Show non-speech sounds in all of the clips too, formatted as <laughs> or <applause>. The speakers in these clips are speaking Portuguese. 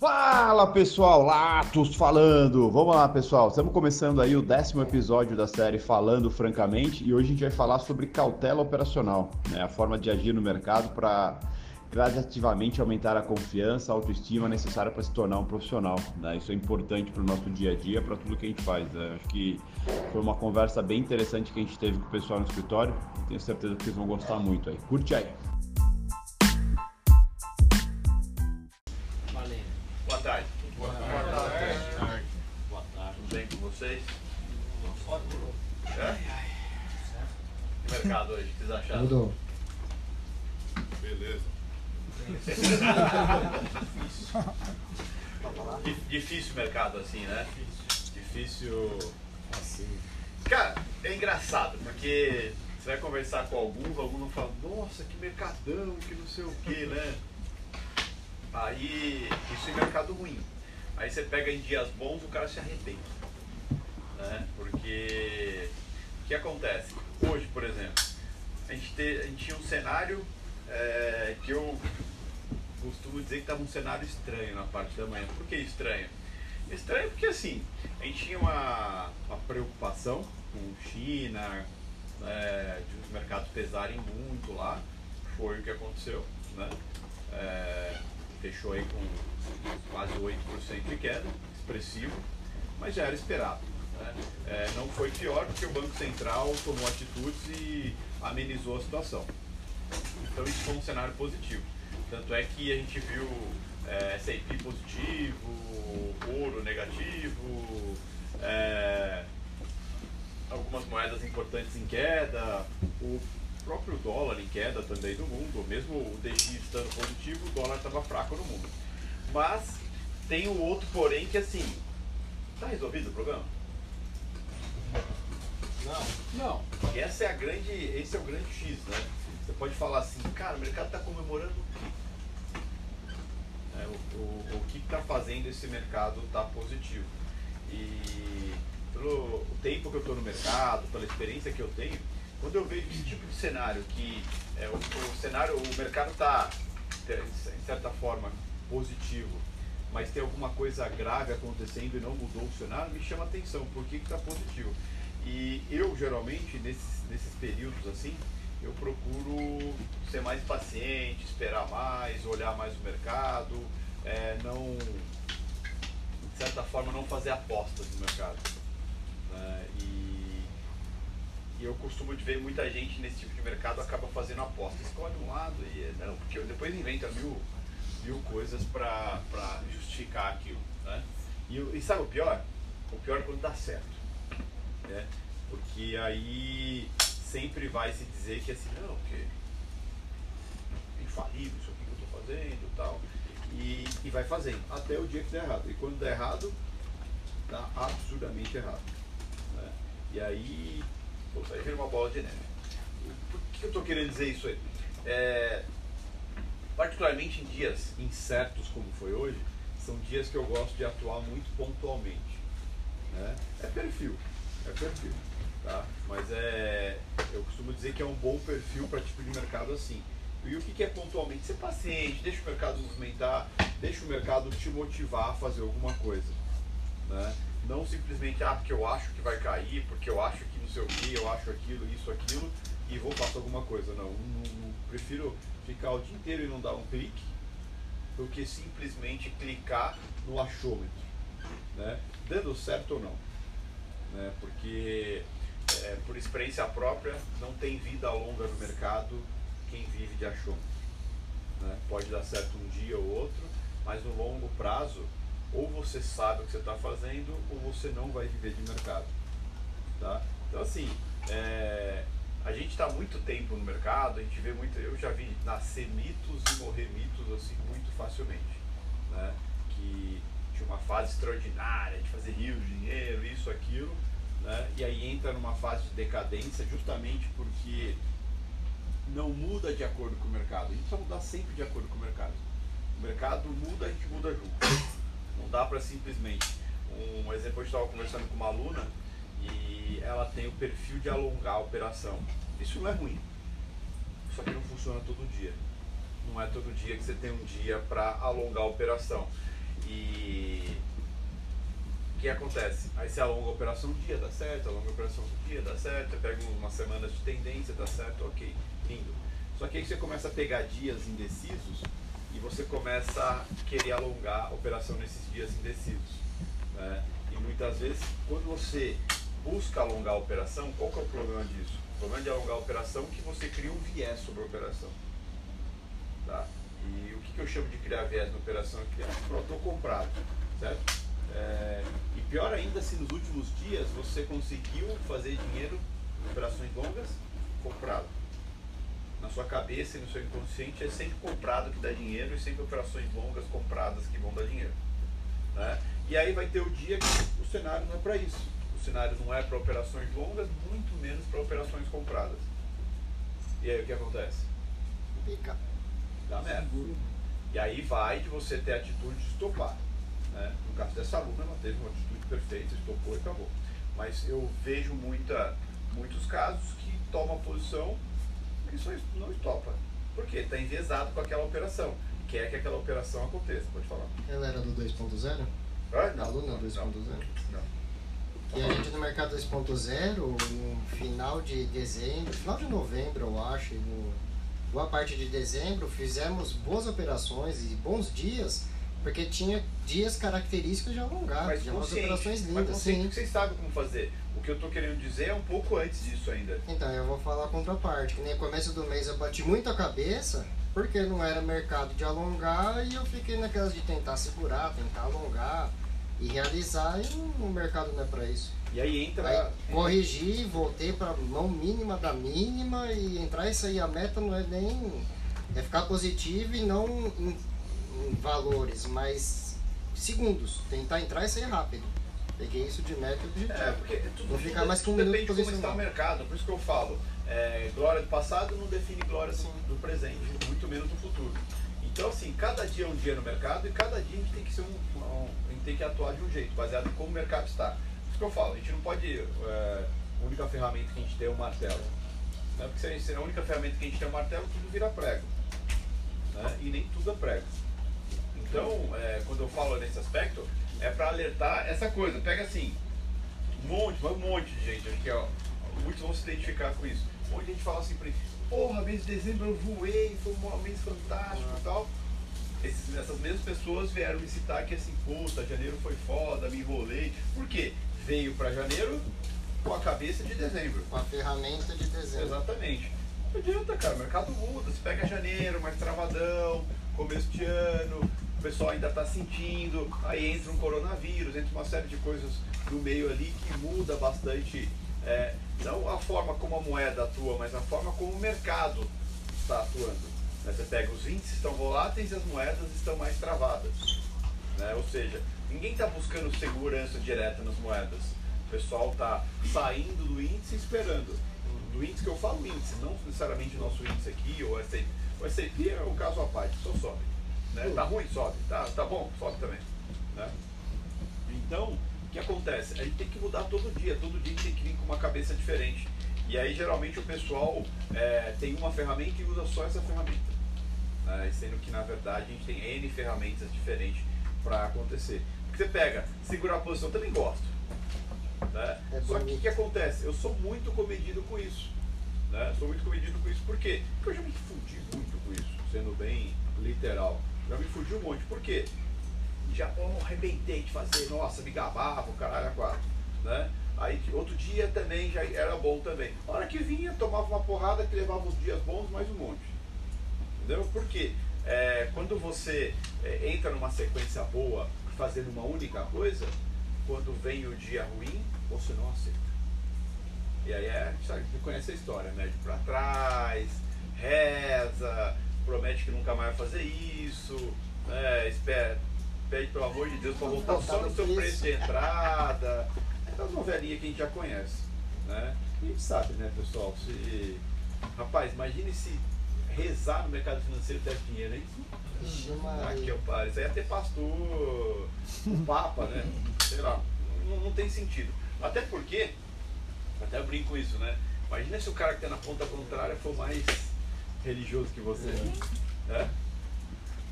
Fala pessoal, Latos falando! Vamos lá pessoal, estamos começando aí o décimo episódio da série Falando Francamente e hoje a gente vai falar sobre cautela operacional, né? a forma de agir no mercado para gradativamente aumentar a confiança, a autoestima necessária para se tornar um profissional. Né? Isso é importante para o nosso dia a dia, para tudo que a gente faz. Né? Acho que foi uma conversa bem interessante que a gente teve com o pessoal no escritório tenho certeza que vocês vão gostar muito aí. Curte aí! Vocês? É? Que mercado hoje? O que vocês acharam? Tudo. Beleza. <laughs> Dif- Difícil mercado assim, né? Difícil. Assim. Cara, é engraçado, porque você vai conversar com alguns, alguns vão falar, nossa, que mercadão, que não sei o que, né? Aí, isso é mercado ruim. Aí você pega em dias bons, o cara se arrepende. Né? Porque o que acontece? Hoje, por exemplo, a gente, te- a gente tinha um cenário é, que eu costumo dizer que estava um cenário estranho na parte da manhã. Por que estranho? Estranho porque assim, a gente tinha uma, uma preocupação com China, é, de os mercados pesarem muito lá, foi o que aconteceu, né? É, fechou aí com quase 8% de queda, expressivo, mas já era esperado. Né? É, não foi pior porque o Banco Central tomou atitudes e amenizou a situação. Então isso foi um cenário positivo. Tanto é que a gente viu é, S&P positivo, ouro negativo, é, algumas moedas importantes em queda, o próprio dólar em queda também no mundo, mesmo o DX estando positivo, o dólar estava fraco no mundo. Mas tem o outro porém que assim, tá resolvido o problema? Não. Não. Essa é a grande, esse é o grande X, né? Você pode falar assim, cara, o mercado está comemorando o quê? É, o, o, o que está fazendo esse mercado estar positivo? E pelo o tempo que eu estou no mercado, pela experiência que eu tenho, quando eu vejo esse tipo de cenário que é, o, o cenário, o mercado está em certa forma positivo, mas tem alguma coisa grave acontecendo e não mudou o cenário, me chama atenção. Por que está positivo? E eu geralmente nesses, nesses períodos assim, eu procuro ser mais paciente, esperar mais, olhar mais o mercado, é, não de certa forma não fazer apostas no mercado. né? E, e eu costumo ver muita gente nesse tipo de mercado acaba fazendo apostas, escolhe um lado e não, porque depois inventa mil, mil coisas para justificar aquilo. Né? E, e sabe o pior? O pior é quando dá certo. Né? Porque aí sempre vai se dizer que assim, não, é infalível isso aqui que eu estou fazendo e tal. E, e vai fazendo, até o dia que der errado. E quando der errado, dá absurdamente errado. né? E aí, pô, aí vira uma bola de neve. Por que eu estou querendo dizer isso aí? É, particularmente em dias incertos como foi hoje, são dias que eu gosto de atuar muito pontualmente. né? É perfil, é perfil, tá? Mas é, eu costumo dizer que é um bom perfil para tipo de mercado assim. E o que que é pontualmente? Ser paciente, deixa o mercado movimentar, deixa o mercado te motivar a fazer alguma coisa. Né? Não simplesmente, ah, porque eu acho que vai cair, porque eu acho que não sei o que, eu acho aquilo, isso, aquilo, e vou fazer alguma coisa. Não, não, não- prefiro ficar o dia inteiro e não dar um clique, do que simplesmente clicar no achômetro. Né? Dando certo ou não. Né? Porque, é, por experiência própria, não tem vida longa no mercado quem vive de achômetro. né? Pode dar certo um dia ou outro, mas no longo prazo, ou você sabe o que você está fazendo, ou você não vai viver de mercado. Tá? Então, assim, é, a gente está muito tempo no mercado, a gente vê muito. Eu já vi nascer mitos e morrer mitos assim muito facilmente. Né? Que tinha uma fase extraordinária de fazer rios de dinheiro, isso, aquilo, né? e aí entra numa fase de decadência justamente porque não muda de acordo com o mercado. A gente precisa mudar sempre de acordo com o mercado. O mercado muda, a gente muda junto. Não dá para simplesmente. Um exemplo, eu estava conversando com uma aluna e ela tem o perfil de alongar a operação. Isso não é ruim. Só que não funciona todo dia. Não é todo dia que você tem um dia para alongar a operação. E o que acontece? Aí você alonga a operação do dia, dá certo, alonga a operação do dia, dá certo, pega umas semanas de tendência, dá certo, ok, lindo. Só que aí você começa a pegar dias indecisos e você começa a querer alongar a operação nesses dias indecisos. Né? E muitas vezes, quando você busca alongar a operação, qual que é o problema disso? O problema de alongar a operação é que você cria um viés sobre a operação. Tá? E o que, que eu chamo de criar viés na operação? É criar, estou comprado, certo? É, e pior ainda se nos últimos dias você conseguiu fazer dinheiro em operações longas comprado na sua cabeça e no seu inconsciente é sempre comprado que dá dinheiro e sempre operações longas compradas que vão dar dinheiro. Né? E aí vai ter o dia que o cenário não é para isso. O cenário não é para operações longas, muito menos para operações compradas. E aí o que acontece? Pica. Dá merda. E aí vai de você ter a atitude de estopar. Né? No caso dessa aluna, ela teve uma atitude perfeita, estopou e acabou. Mas eu vejo muita, muitos casos que toma posição isso não estopa. Por quê? Está enviesado com aquela operação. Quer que aquela operação aconteça. Pode falar. Ela era do 2.0? Ah, não. Aluna 2.0? Não. não. E a gente no mercado 2.0, no final de dezembro, final de novembro, eu acho, no, boa parte de dezembro, fizemos boas operações e bons dias, porque tinha dias característicos de alongar, de umas operações lindas. Sim. que vocês sabem como fazer. O que eu estou querendo dizer é um pouco antes disso ainda. Então, eu vou falar a contraparte, que nem começo do mês eu bati muito a cabeça, porque não era mercado de alongar e eu fiquei naquelas de tentar segurar, tentar alongar e realizar e não- o mercado não é para isso. E aí entra. Aí corrigi, voltei para mão mínima da mínima e entrar isso aí, a meta não é nem é ficar positivo e não em, em valores, mas segundos. Tentar entrar isso aí rápido. Peguei isso de meta e objetivo. É, porque tudo, Vou ficar mais que um minuto depende de como está o mercado. Por isso que eu falo, é, glória do passado não define glória do, do presente, muito menos do futuro. Então, assim, cada dia é um dia no mercado e cada dia a gente tem que ser um, um- tem que atuar de um jeito, baseado em como o mercado está. Isso que eu falo, a gente não pode. é, a única ferramenta que a gente tem é o martelo. Né? Porque se a, gente- a única ferramenta que a gente tem é o martelo, tudo vira prego. Né? E nem tudo é prego. Então, é, quando eu falo nesse aspecto, é para alertar essa coisa. Pega assim, um monte, um monte de gente, acho que ó, muitos vão se identificar com isso. Um monte de gente fala assim porra, mês de dezembro eu voei, foi um mês fantástico e tal. Esses- essas mesmas pessoas vieram me citar que assim, puta, janeiro foi foda, me enrolei. Por quê? Veio pra janeiro com a cabeça de dezembro. Com a ferramenta de dezembro. Exatamente. Não adianta, cara, o mercado muda. Você pega janeiro, mais travadão, começo de ano, o pessoal ainda está sentindo, aí entra um coronavírus, entra uma série de coisas no meio ali que muda bastante, é, não a forma como a moeda atua, mas a forma como o mercado está atuando. Né? Você pega os índices estão voláteis e as moedas estão mais travadas. né? Ou seja, ninguém está buscando segurança direta nas moedas. O pessoal está saindo do índice esperando. Do índice que eu falo índice, não necessariamente o nosso índice aqui ou S&P. O S&P é um caso à parte, só sobe. Né? Tá ruim? Sobe. Tá, tá bom? Sobe também. Né? Então, o que acontece? A gente tem que mudar todo dia. Todo dia a gente tem que vir com uma cabeça diferente. E aí, geralmente, o pessoal é, tem uma ferramenta e usa só essa ferramenta. Né? Sendo que, na verdade, a gente tem N ferramentas diferentes para acontecer. Porque você pega, segurar a posição, eu também gosto. Né? É Só que o que acontece? Eu sou muito comedido com isso. Né? Sou muito comedido com isso. Por quê? Porque eu já me fudi muito com isso, sendo bem literal. Já me fudi um monte. Por quê? Já oh, arrebentei de fazer, nossa, me gabava, caralho a quatro. Né? Aí outro dia também já era bom também. A hora que vinha, tomava uma porrada que levava os dias bons mais um monte. Entendeu? Por quê? É, quando você é, entra numa sequência boa, fazendo uma única coisa, quando vem o dia ruim, você não aceita. E aí é, sabe, conhece a história, mede pra trás, reza, promete que nunca mais vai fazer isso, né, espera, pede pelo amor de Deus para voltar só no seu preço de entrada. Essas novelinhas que a gente já conhece. Né? E a gente sabe, né, pessoal? Se. Rapaz, imagine se rezar no mercado financeiro desse dinheiro, hein? Ah, Maria. que eu paro. Isso aí é ter pastor, um papa, né? Sei lá. Não, não tem sentido. Até porque, até eu brinco com isso, né? Imagina se o cara que tá na ponta contrária for mais religioso que você. Né?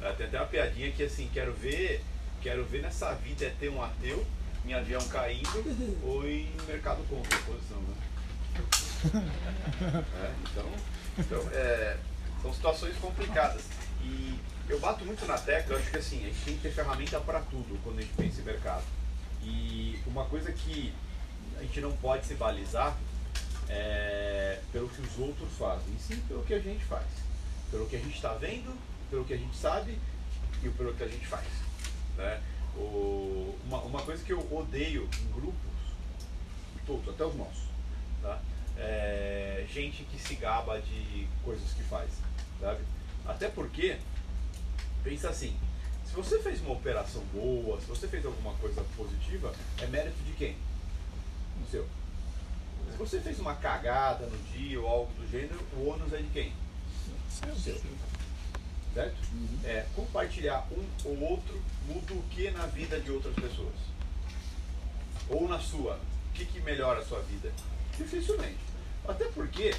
É, Tem até uma piadinha que assim, quero ver Quero ver nessa vida é ter um ateu em avião caindo <laughs> ou em mercado contra a posição, né? <laughs> É, então, então é, são situações complicadas. E eu bato muito na tecla, eu acho que assim, a gente tem que ter ferramenta para tudo quando a gente pensa em mercado. E uma coisa que a gente não pode se balizar é pelo que os outros fazem, e sim pelo que a gente faz. Pelo que a gente está vendo, pelo que a gente sabe e pelo que a gente faz. Né? O, uma, uma coisa que eu odeio em grupos, todos, até os nossos, tá? é gente que se gaba de coisas que faz. Sabe? Até porque, pensa assim, se você fez uma operação boa, se você fez alguma coisa positiva, é mérito de quem? O seu. Se você fez uma cagada no dia ou algo do gênero, o ônus é de quem? Seu. Seu. Certo? É, compartilhar um ou outro muda o que na vida de outras pessoas? Ou na sua? O que, que melhora a sua vida? Dificilmente. Até porque,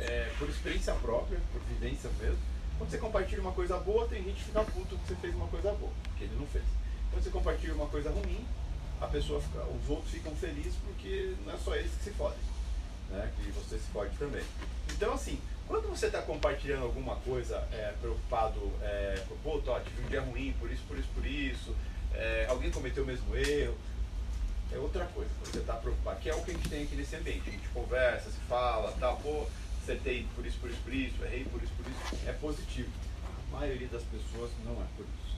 é, por experiência própria, por vivência mesmo, quando você compartilha uma coisa boa, tem gente que fica puto que você fez uma coisa boa, que ele não fez. Quando você compartilha uma coisa ruim, a pessoa fica, os outros ficam felizes porque não é só eles que se fodem, né? Que você se fode também. Então assim, quando você está compartilhando alguma coisa é, preocupado, é, pô, tive um dia ruim, por isso, por isso, por isso, é, alguém cometeu o mesmo erro, é outra coisa. Você está preocupado, que é o que a gente tem aqui nesse ambiente. A gente conversa, se fala, tal, pô, acertei por isso, por isso, por isso, errei por isso, por isso, é positivo. A maioria das pessoas não é por isso.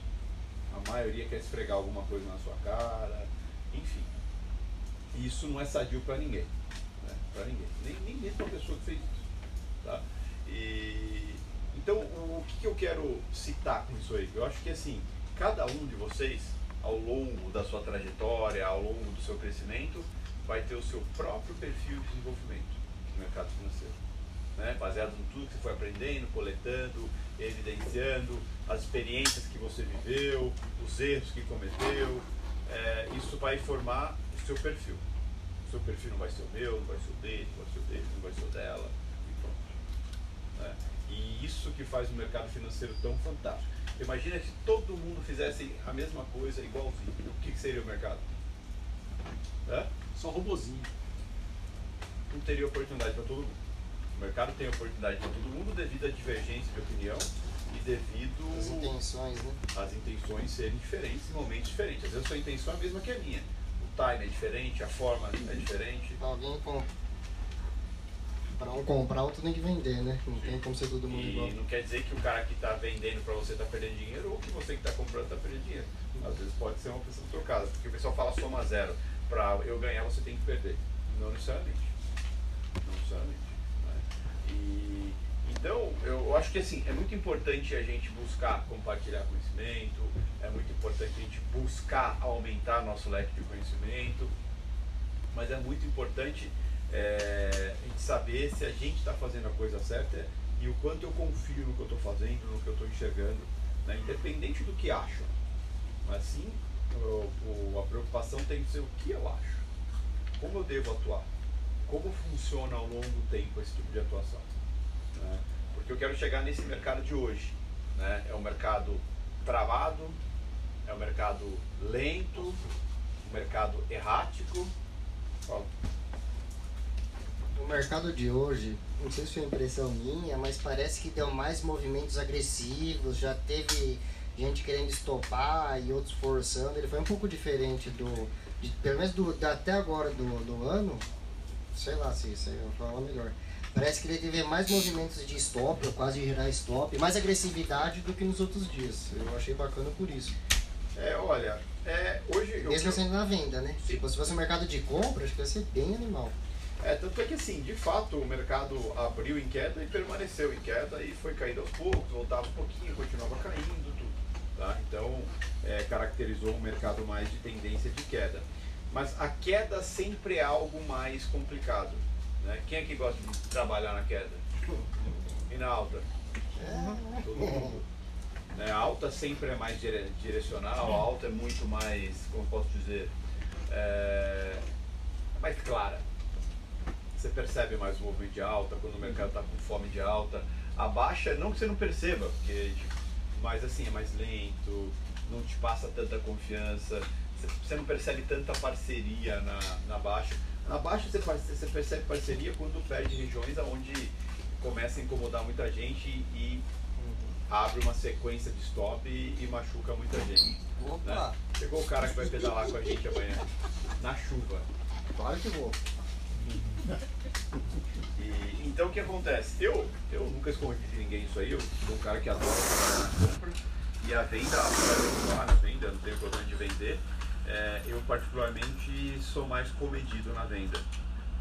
A maioria quer esfregar alguma coisa na sua cara, enfim. Isso não é sadio para ninguém. Né? Para ninguém. Nem, nem mesmo a pessoa que fez isso. Tá? E, então, o, o que, que eu quero citar com isso aí? Eu acho que assim, cada um de vocês, ao longo da sua trajetória, ao longo do seu crescimento, vai ter o seu próprio perfil de desenvolvimento no mercado financeiro né? baseado em tudo que você foi aprendendo, coletando, evidenciando, as experiências que você viveu, os erros que cometeu. É, isso vai formar o seu perfil. O seu perfil não vai ser o meu, não vai ser o dele, não vai ser o dele, não vai ser o dela, e pronto. Né? E isso que faz o mercado financeiro tão fantástico. Imagina se todo mundo fizesse a mesma coisa igualzinho. O que, que seria o mercado? É? Só robozinho. Não teria oportunidade para todo mundo. O mercado tem oportunidade para todo mundo devido à divergência de opinião e devido As intenções, né? às intenções serem diferentes em momentos diferentes. Às vezes a sua intenção é a mesma que a minha. O time é diferente, a forma é diferente. Alguém compra. Pra um comprar, outro tem que vender, né? Não tem como ser todo mundo igual. E não quer dizer que o cara que está vendendo para você está perdendo dinheiro ou que você que está comprando está perdendo dinheiro. Às vezes pode ser uma opção trocada, porque o pessoal fala soma zero. Para eu ganhar, você tem que perder. Não necessariamente. Não necessariamente. Então, eu acho que assim, é muito importante a gente buscar compartilhar conhecimento, é muito importante a gente buscar aumentar nosso leque de conhecimento, mas é muito importante é, a gente saber se a gente está fazendo a coisa certa e o quanto eu confio no que eu estou fazendo, no que eu estou enxergando, né? independente do que acham. Mas sim, o- o- a preocupação tem que ser o que eu acho, como eu devo atuar, como funciona ao longo do tempo esse tipo de atuação. né? Porque eu quero chegar nesse mercado de hoje. Né? É um mercado travado, é um mercado lento, um mercado errático. Fala. O mercado de hoje, não sei se foi impressão minha, mas parece que deu mais movimentos agressivos, já teve gente querendo estopar e outros forçando. Ele foi um pouco diferente do. de- pelo menos do, até agora do, do ano. Sei lá se isso aí eu vou falar melhor. Parece que ele teve mais movimentos de stop, ou quase gerar stop, mais agressividade do que nos outros dias. Eu achei bacana por isso. É, olha, é, hoje eu, Mesmo sendo na venda, né? Sim. Tipo, se fosse um mercado de compra, acho que ia ser bem animal. É, tanto é que assim, de fato, o mercado abriu em queda e permaneceu em queda e foi caindo aos poucos, voltava um pouquinho, continuava caindo, tudo. Tá? Então, é, caracterizou um mercado mais de tendência de queda. Mas a queda sempre é algo mais complicado. Né? Quem é que gosta de trabalhar na queda? E na alta? Todo mundo. Né? A alta sempre é mais dire- direcional, a alta é muito mais, como posso dizer, é, mais clara. Você percebe mais o movimento de alta, quando o mercado está com fome de alta. A baixa, não que você não perceba, porque, mas assim, é mais lento, não te passa tanta confiança, você não percebe tanta parceria na, na baixa. Na baixa você, você percebe parceria quando perde regiões onde começa a incomodar muita gente e abre uma sequência de stop e, e machuca muita gente. Opa! Né? Chegou o cara que vai pedalar com a gente amanhã, na chuva. Claro que vou. E, então o que acontece? Eu, eu nunca escondi de ninguém isso aí, eu sou um cara que adora compra e a venda, de venda, não tenho problema de vender, é, eu particularmente sou mais comedido na venda.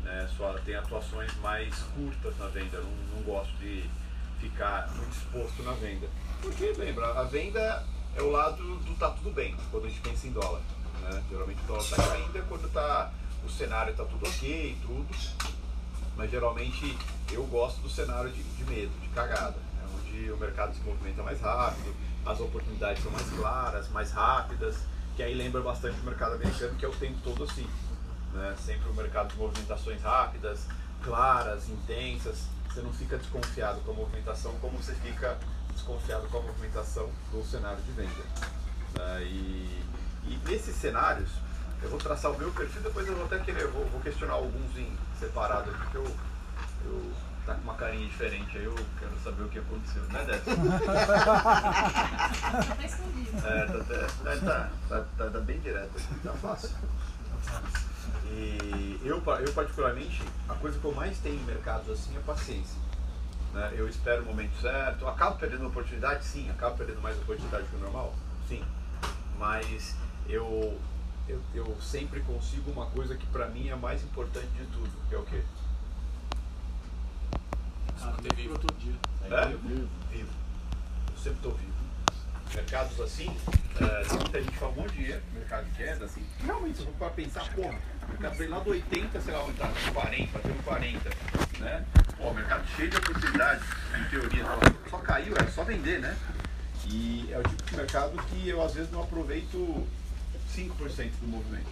Né? Só tem atuações mais curtas na venda, não, não gosto de ficar muito exposto na venda. Porque, lembra, a venda é o lado do tá tudo bem, quando a gente pensa em dólar. Né? Geralmente o dólar está caindo quando tá, o cenário está tudo ok, tudo. Mas geralmente eu gosto do cenário de, de medo, de cagada. Né? Onde o mercado se movimenta mais rápido, as oportunidades são mais claras, mais rápidas, que aí lembra bastante o mercado americano, que é o tempo todo assim. Né? Sempre o um mercado de movimentações rápidas, claras, intensas você não fica desconfiado com a movimentação como você fica desconfiado com a movimentação do cenário de venda. Uh, e, e, nesses cenários, eu vou traçar o meu perfil, depois eu vou até querer, vou, vou questionar alguns em separado aqui, que eu, eu tá com uma carinha diferente, aí eu quero saber o que aconteceu, né, Débora? <laughs> tá escondido. É, tá, tá, tá, tá, tá bem direto aqui, tá fácil. E eu, eu particularmente, a coisa que eu mais tenho em mercados assim é paciência. Né? Eu espero o momento certo. acabo perdendo oportunidade? Sim. Acabo perdendo mais oportunidade que o normal? Sim. Mas eu, eu, eu sempre consigo uma coisa que para mim é a mais importante de tudo, que é o quê? Ah, vivo todo dia. É? Vivo. Vivo. Eu sempre estou vivo mercados assim, uh, tem muita gente fala um monte de dinheiro, mercado de queda, assim, realmente, se for para pensar, porra, o mercado veio lá do 80, sei lá onde tá, 40, batendo 40, né? Pô, o mercado cheio de oportunidades, em teoria, só caiu, é só vender, né? E é o tipo de mercado que eu às vezes não aproveito 5% do movimento.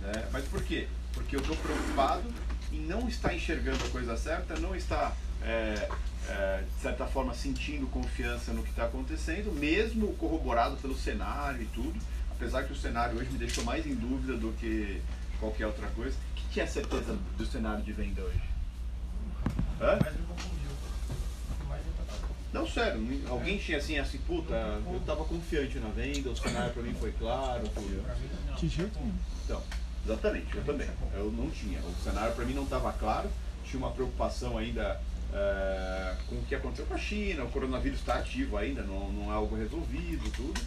Né? Mas por quê? Porque eu estou preocupado em não estar enxergando a coisa certa, não estar é, é, de certa forma, sentindo confiança no que está acontecendo, mesmo corroborado pelo cenário e tudo. Apesar que o cenário hoje me deixou mais em dúvida do que qualquer outra coisa. O que, que é a certeza do cenário de venda hoje? Hã? Não, sério, alguém tinha assim, assim, puta, eu estava confiante na venda, o cenário para mim foi claro, tudo. De jeito nenhum. Então, exatamente, eu também. Eu não tinha. O cenário para mim não estava claro, tinha uma preocupação ainda é, com o que aconteceu com a China, o coronavírus está ativo ainda, não, não é algo resolvido, tudo,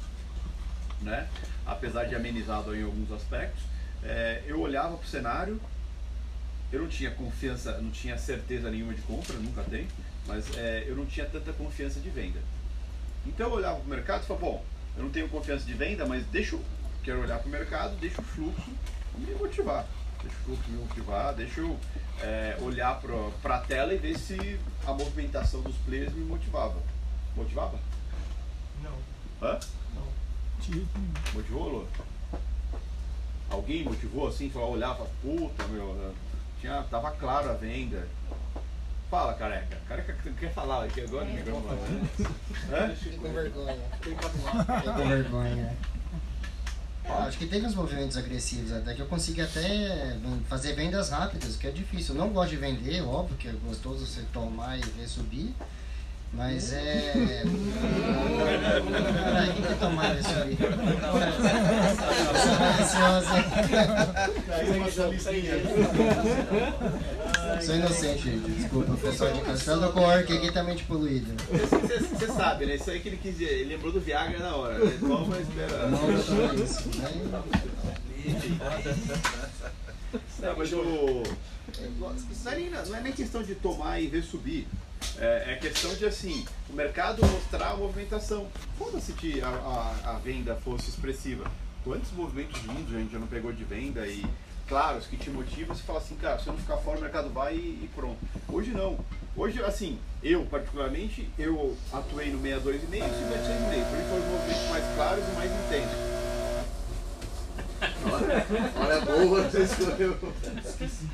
né? apesar de amenizado em alguns aspectos. É, eu olhava para o cenário, eu não tinha confiança, não tinha certeza nenhuma de compra, nunca tem, mas é, eu não tinha tanta confiança de venda. Então eu olhava para o mercado e falava, bom, eu não tenho confiança de venda, mas deixa quero olhar para o mercado, deixa o fluxo me motivar deixa o fluxo me motivar, deixa eu é, olhar para a tela e ver se a movimentação dos players me motivava. Motivava? Não. Hã? Não. Motivou, Lô? Alguém motivou assim, falou, olhar e puta, meu, tinha, tava claro a venda. Fala, careca. Careca quer falar aqui agora? É, Hã? Fiquei com vergonha. Fiquei com vergonha. Acho que teve uns movimentos agressivos até que eu consegui até fazer vendas rápidas, que é difícil. Eu não gosto de vender, óbvio que é gostoso você tomar e ver subir. Mas é. Peraí, quem quer tomar isso aí? Sou inocente, gente. Desculpa, o pessoal de casa. Eu com o orc aqui tá mente poluído. Você sabe, né? Isso aí que ele quis dizer. Ele lembrou do Viagra na hora. Né? Toma, espera. Não, não isso. Não, mas é, nem, não é nem questão de tomar e ver subir. É, é, questão de assim, o mercado mostrar a movimentação. Foda-se que a, a, a, venda fosse expressiva. Quantos movimentos lindos a gente já não pegou de venda e, claro, os que te motivam, você fala assim, cara, se eu não ficar fora, o mercado vai e, e pronto. Hoje não. Hoje, assim, eu particularmente, eu atuei no 62,5 e 6,5. Por isso foram os movimentos mais claros e mais intensos. <laughs> olha, olha boa, <laughs> você escolheu. Esqueci.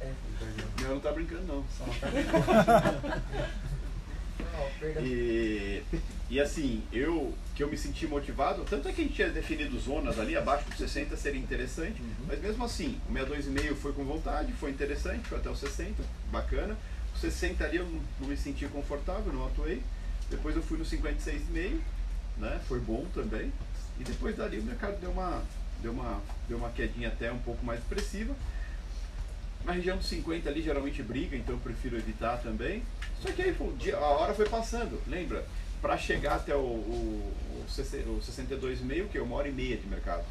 Brincando. Não, não tá brincando não. Só tá <laughs> E, e assim, eu que eu me senti motivado, tanto é que a gente tinha definido zonas ali, abaixo dos 60 seria interessante, Uhum. mas mesmo assim, o 62,5 foi com vontade, foi interessante, foi até o 60, bacana. O 60 ali eu não, não me senti confortável, não atuei. Depois eu fui no 56,5, né? Foi bom também. E depois dali o mercado deu uma, deu uma, deu uma quedinha até um pouco mais expressiva. Na região dos 50 ali geralmente briga, então eu prefiro evitar também. Só que aí pô, a hora foi passando, lembra? Para chegar até o, o, o, 60 o 62,5, que é uma hora e meia de mercado.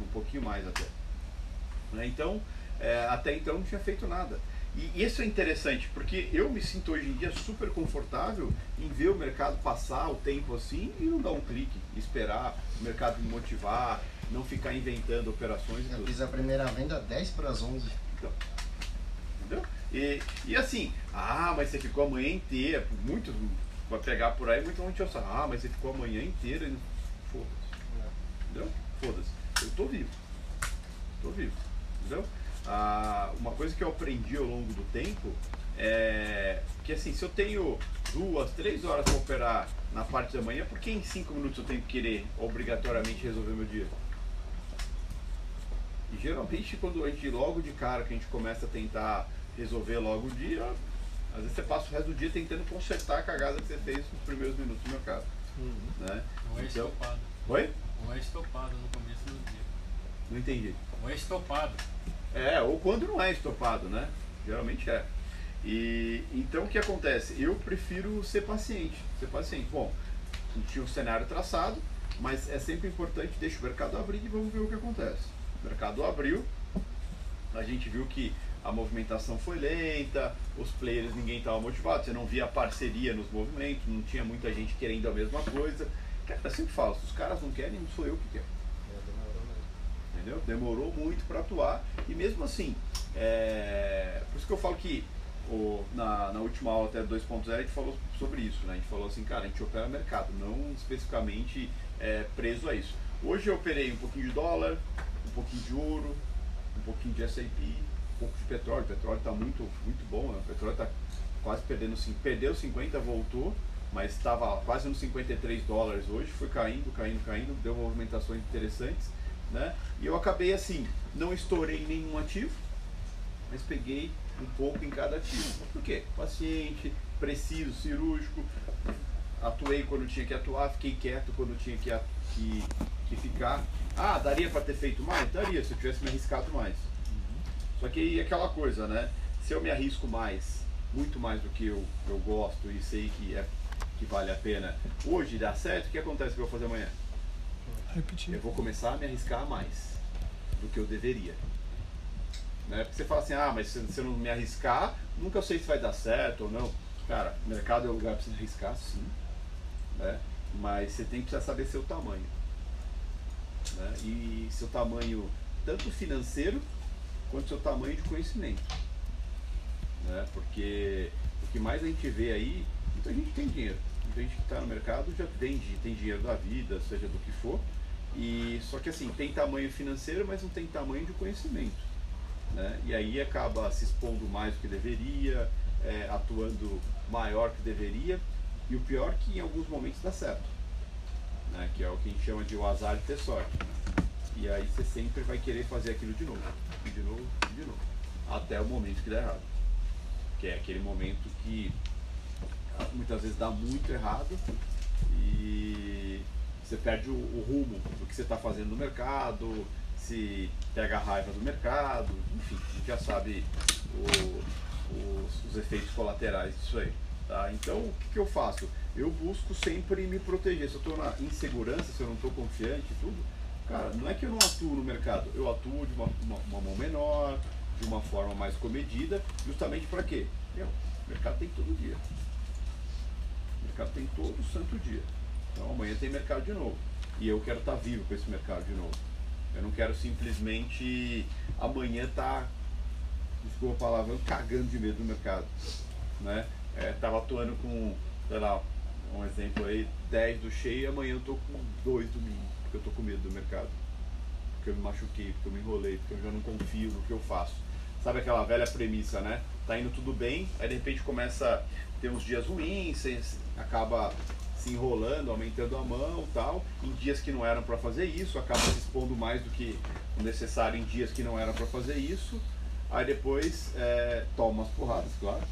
Um pouquinho mais até. Né? Então, é, até então não tinha feito nada. E isso é interessante, porque eu me sinto hoje em dia super confortável em ver o mercado passar o tempo assim e não dar um clique, esperar o mercado me motivar, não ficar inventando operações Eu tudo. fiz a primeira venda 10 para as 11. Então, entendeu? E, e assim, ah, mas você ficou a manhã inteira. Muitos vai pegar por aí, muita gente falar, ah, mas você ficou a manhã inteira. Foda-se. Entendeu? Foda-se. Eu tô vivo. Tô vivo. Entendeu? Ah, uma coisa que eu aprendi ao longo do tempo é que assim, se eu tenho duas, três horas para operar na parte da manhã, por que em cinco minutos eu tenho que querer obrigatoriamente resolver meu dia? E geralmente quando a gente logo de cara que a gente começa a tentar resolver logo o dia, às vezes você passa o resto do dia tentando consertar a cagada que você fez nos primeiros minutos do mercado. Né? Ou é Então- estopado. Oi? Ou é estopado no começo do dia. Não entendi. Ou é estopado. É, ou quando não é estopado, né? Geralmente é. E então o que acontece? Eu prefiro ser paciente, ser paciente. Bom, tinha um cenário traçado, mas é sempre importante deixa o mercado abrir e vamos ver o que acontece. O mercado abriu, a gente viu que a movimentação foi lenta, os players ninguém estava motivado, você não via parceria nos movimentos, não tinha muita gente querendo a mesma coisa. Cara, eu sempre falo, se os caras não querem, não sou eu que quero entendeu? Demorou muito para atuar e mesmo assim, é... por isso que eu falo que o, na, na última aula até 2.0 a gente falou sobre isso, né? A gente falou assim, cara, a gente opera mercado, não especificamente é, preso a isso. Hoje eu operei um pouquinho de dólar, um pouquinho de ouro, um pouquinho de S&P, um pouco de petróleo. O petróleo está muito, muito bom, né? O petróleo está quase perdendo, perdeu 50, voltou, mas estava quase nos 53 dólares hoje, foi caindo, caindo, caindo, deu movimentações interessantes, né? E eu acabei assim, não estourei nenhum ativo, mas peguei um pouco em cada ativo. Por quê? Paciente, preciso, cirúrgico, atuei quando tinha que atuar, fiquei quieto quando tinha que, que, que ficar. Ah, daria para ter feito mais? Daria, se eu tivesse me arriscado mais. Só que aí é aquela coisa, né? Se eu me arrisco mais, muito mais do que eu, eu gosto e sei que, é, que vale a pena, hoje dá certo, o que acontece que eu vou fazer amanhã? Repetir. eu vou começar a me arriscar mais do que eu deveria. Né? Porque você fala assim, ah, mas se, se eu não me arriscar, nunca sei se vai dar certo ou não. Cara, mercado é o lugar para você arriscar, sim. Né? Mas você tem que saber seu tamanho. Né? E seu tamanho, tanto financeiro, quanto seu tamanho de conhecimento. Né? Porque o que mais a gente vê aí, muita gente tem dinheiro. Muita gente que está no mercado já tem, tem dinheiro da vida, seja do que for. E só que assim, tem tamanho financeiro, mas não tem tamanho de conhecimento. Né? E aí acaba se expondo mais do que deveria, é, atuando maior que deveria. E o pior é que em alguns momentos dá certo. Né? Que é o que a gente chama de o azar de ter sorte. E aí você sempre vai querer fazer aquilo de novo, e de novo, e de novo. Até o momento que dá errado. Que é aquele momento que ah, muitas vezes dá muito errado e você perde o, o rumo do que você está fazendo no mercado, se pega a raiva do mercado, enfim, a gente já sabe o- os, os efeitos colaterais disso aí. Tá? Então, o que, que eu faço? Eu busco sempre me proteger. Se eu estou na insegurança, se eu não estou confiante e tudo, cara, não é que eu não atuo no mercado, eu atuo de uma, uma, uma mão menor, de uma forma mais comedida, justamente para quê? Meu, o mercado tem todo dia. O mercado tem todo santo dia. Então amanhã tem mercado de novo. E eu quero estar vivo com esse mercado de novo. Eu não quero simplesmente amanhã estar, desculpa a palavra, cagando de medo no mercado. Né? É, tava atuando com, sei lá, um exemplo aí, 10 do cheio e amanhã eu tô com 2 do mínimo, porque eu tô com medo do mercado. Porque eu me machuquei, porque eu me enrolei, porque eu já não confio no que eu faço. Sabe aquela velha premissa, né? tá indo tudo bem, aí de repente começa a ter uns dias ruins, você acaba se enrolando, aumentando a mão tal. Em dias que não eram para fazer isso, acaba se expondo mais do que necessário em dias que não eram para fazer isso. Aí depois é, toma umas porradas, claro.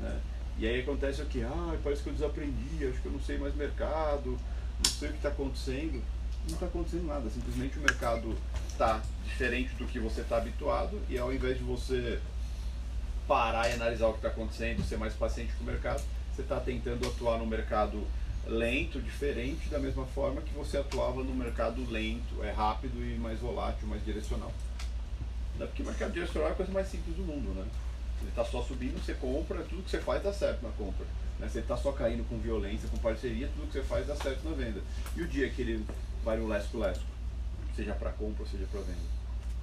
Né? E aí acontece o que? Ah, parece que eu desaprendi, acho que eu não sei mais mercado, não sei o que está acontecendo. Não está acontecendo nada, simplesmente o mercado está diferente do que você está habituado e ao invés de você parar e analisar o que está acontecendo, ser mais paciente com o mercado, você está tentando atuar no mercado lento, diferente, da mesma forma que você atuava no mercado lento, é rápido e mais volátil, mais direcional. Porque o mercado direcional é a coisa mais simples do mundo, né? Ele está só subindo, você compra, tudo que você faz dá certo na compra. Né? Se ele está só caindo com violência, com parceria, tudo que você faz dá certo na venda. E o dia que ele vai no lesco-lesco, seja para compra seja para venda,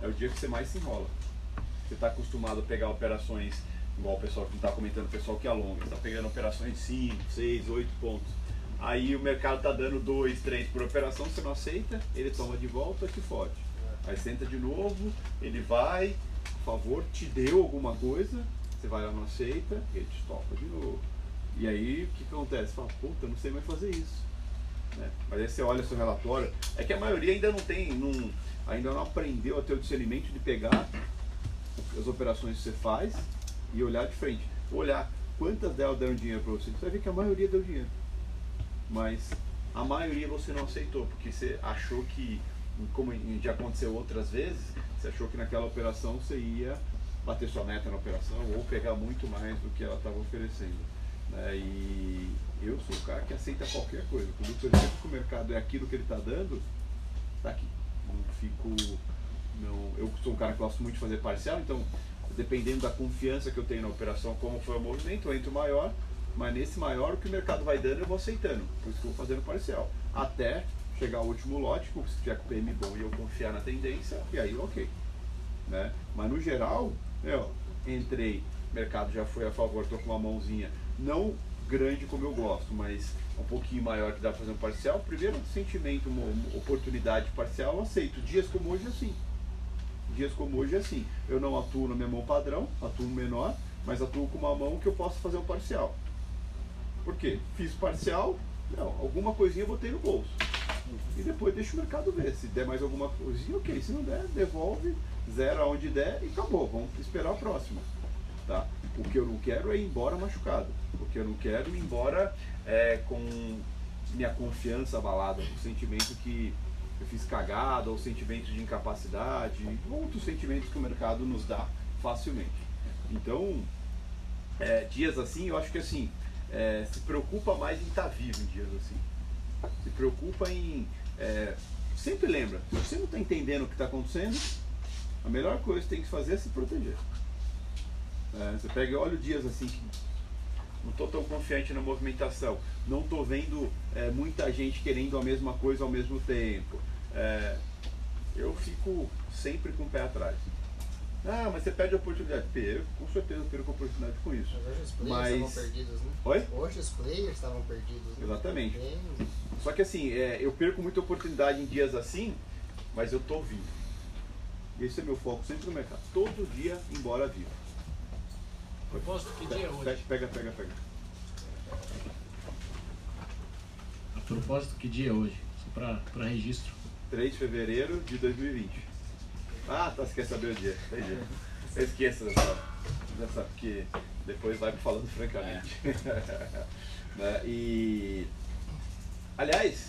é o dia que você mais se enrola. Você está acostumado a pegar operações, igual o pessoal que está comentando, o pessoal que alonga, está pegando operações de 5, 6, 8 pontos. Aí o mercado está dando 2, 3 por operação, você não aceita, ele toma de volta que forte. Aí senta de novo, ele vai, favor, te deu alguma coisa, você vai lá, não aceita, ele te topa de novo. E aí o que acontece? Fala, puta, não sei mais fazer isso. Né? Mas aí você olha seu relatório, é que a maioria ainda não tem, não, ainda não aprendeu a ter o discernimento de pegar as operações que você faz e olhar de frente. Olhar quantas delas deram dinheiro para você. Você vai ver que a maioria deu dinheiro. Mas a maioria você não aceitou, porque você achou que como já aconteceu outras vezes, você achou que naquela operação você ia bater sua meta na operação ou pegar muito mais do que ela estava oferecendo. Né? E eu sou o cara que aceita qualquer coisa. Quando eu percebo que o mercado é aquilo que ele está dando, está aqui. Não fico. Não, eu sou um cara que gosto muito de fazer parcial, então dependendo da confiança que eu tenho na operação, como foi o movimento, eu entro maior, mas nesse maior o que o mercado vai dando eu vou aceitando. Por isso que eu vou fazendo parcial. Até chegar o último lote, se tiver com PM bom e eu confiar na tendência, e aí ok. Né? Mas no geral, eu entrei, mercado já foi a favor, estou com uma mãozinha, não grande como eu gosto, mas um pouquinho maior que dá para fazer um parcial. Primeiro sentimento, uma, oportunidade parcial, eu aceito. Dias como hoje assim. Dias como hoje assim. Eu não atuo na minha mão padrão, atuo menor, mas atuo com uma mão que eu posso fazer um parcial. Por quê? Fiz parcial, não, alguma coisinha eu botei no bolso e depois deixa o mercado ver. Se der mais alguma coisinha, ok. Se não der, devolve, zero aonde der e acabou. Vamos esperar a próxima. Tá? O que eu não quero é ir embora machucado. O que eu não quero é ir embora é, com minha confiança abalada, o sentimento que eu fiz cagada, ou sentimento de incapacidade, outros sentimentos que o mercado nos dá facilmente. Então, é, dias assim, eu acho que assim, é, se preocupa mais em estar tá vivo em dias assim se preocupa em. É, sempre lembra, se você não está entendendo o que está acontecendo, a melhor coisa que tem que fazer é se proteger. É, você pega olha dias assim não estou tão confiante na movimentação, não estou vendo é, muita gente querendo a mesma coisa ao mesmo tempo. É, eu fico sempre com o pé atrás. Ah, mas você perde a oportunidade. Perco, com certeza perco a oportunidade com isso. Mas hoje os players mas... estavam perdidos, né? Oi? Hoje os players estavam perdidos. Né? Exatamente. Só que assim, é, eu perco muita oportunidade em dias assim, mas eu tô vivo. Esse é meu foco sempre no mercado. Todo dia, embora vivo. Propósito que dia é hoje? Pega, pega, pega. A propósito, que dia é hoje? Só para registro. 3 de fevereiro de 2020. Ah, tá, você quer saber o dia. Entendi. Eu esqueço dessa, dessa porque depois vai falando francamente. <laughs> né? E. Aliás,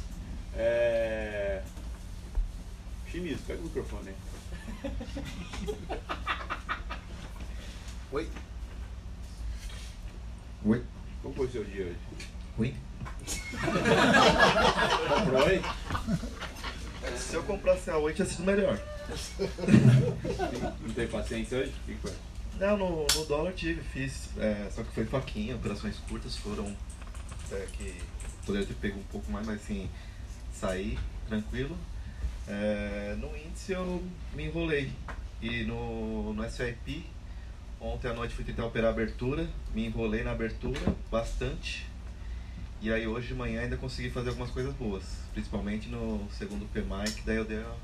é. Chimizo, pega o microfone aí. <laughs> Oi. Oi. Como foi o seu dia hoje? Oi. <laughs> Comprou aí? Se eu comprasse a 8 tinha sido melhor. Não tem paciência hoje? O que foi? Não, no, no dólar tive, fiz. É, só que foi faquinha, operações curtas foram. É, que poderia ter pego um pouco mais, mas assim, saí tranquilo. É, no índice eu me enrolei. E no, no SIP, ontem à noite fui tentar operar a abertura, me enrolei na abertura bastante. E aí hoje de manhã ainda consegui fazer algumas coisas boas, principalmente no segundo PMI, que daí eu dei uma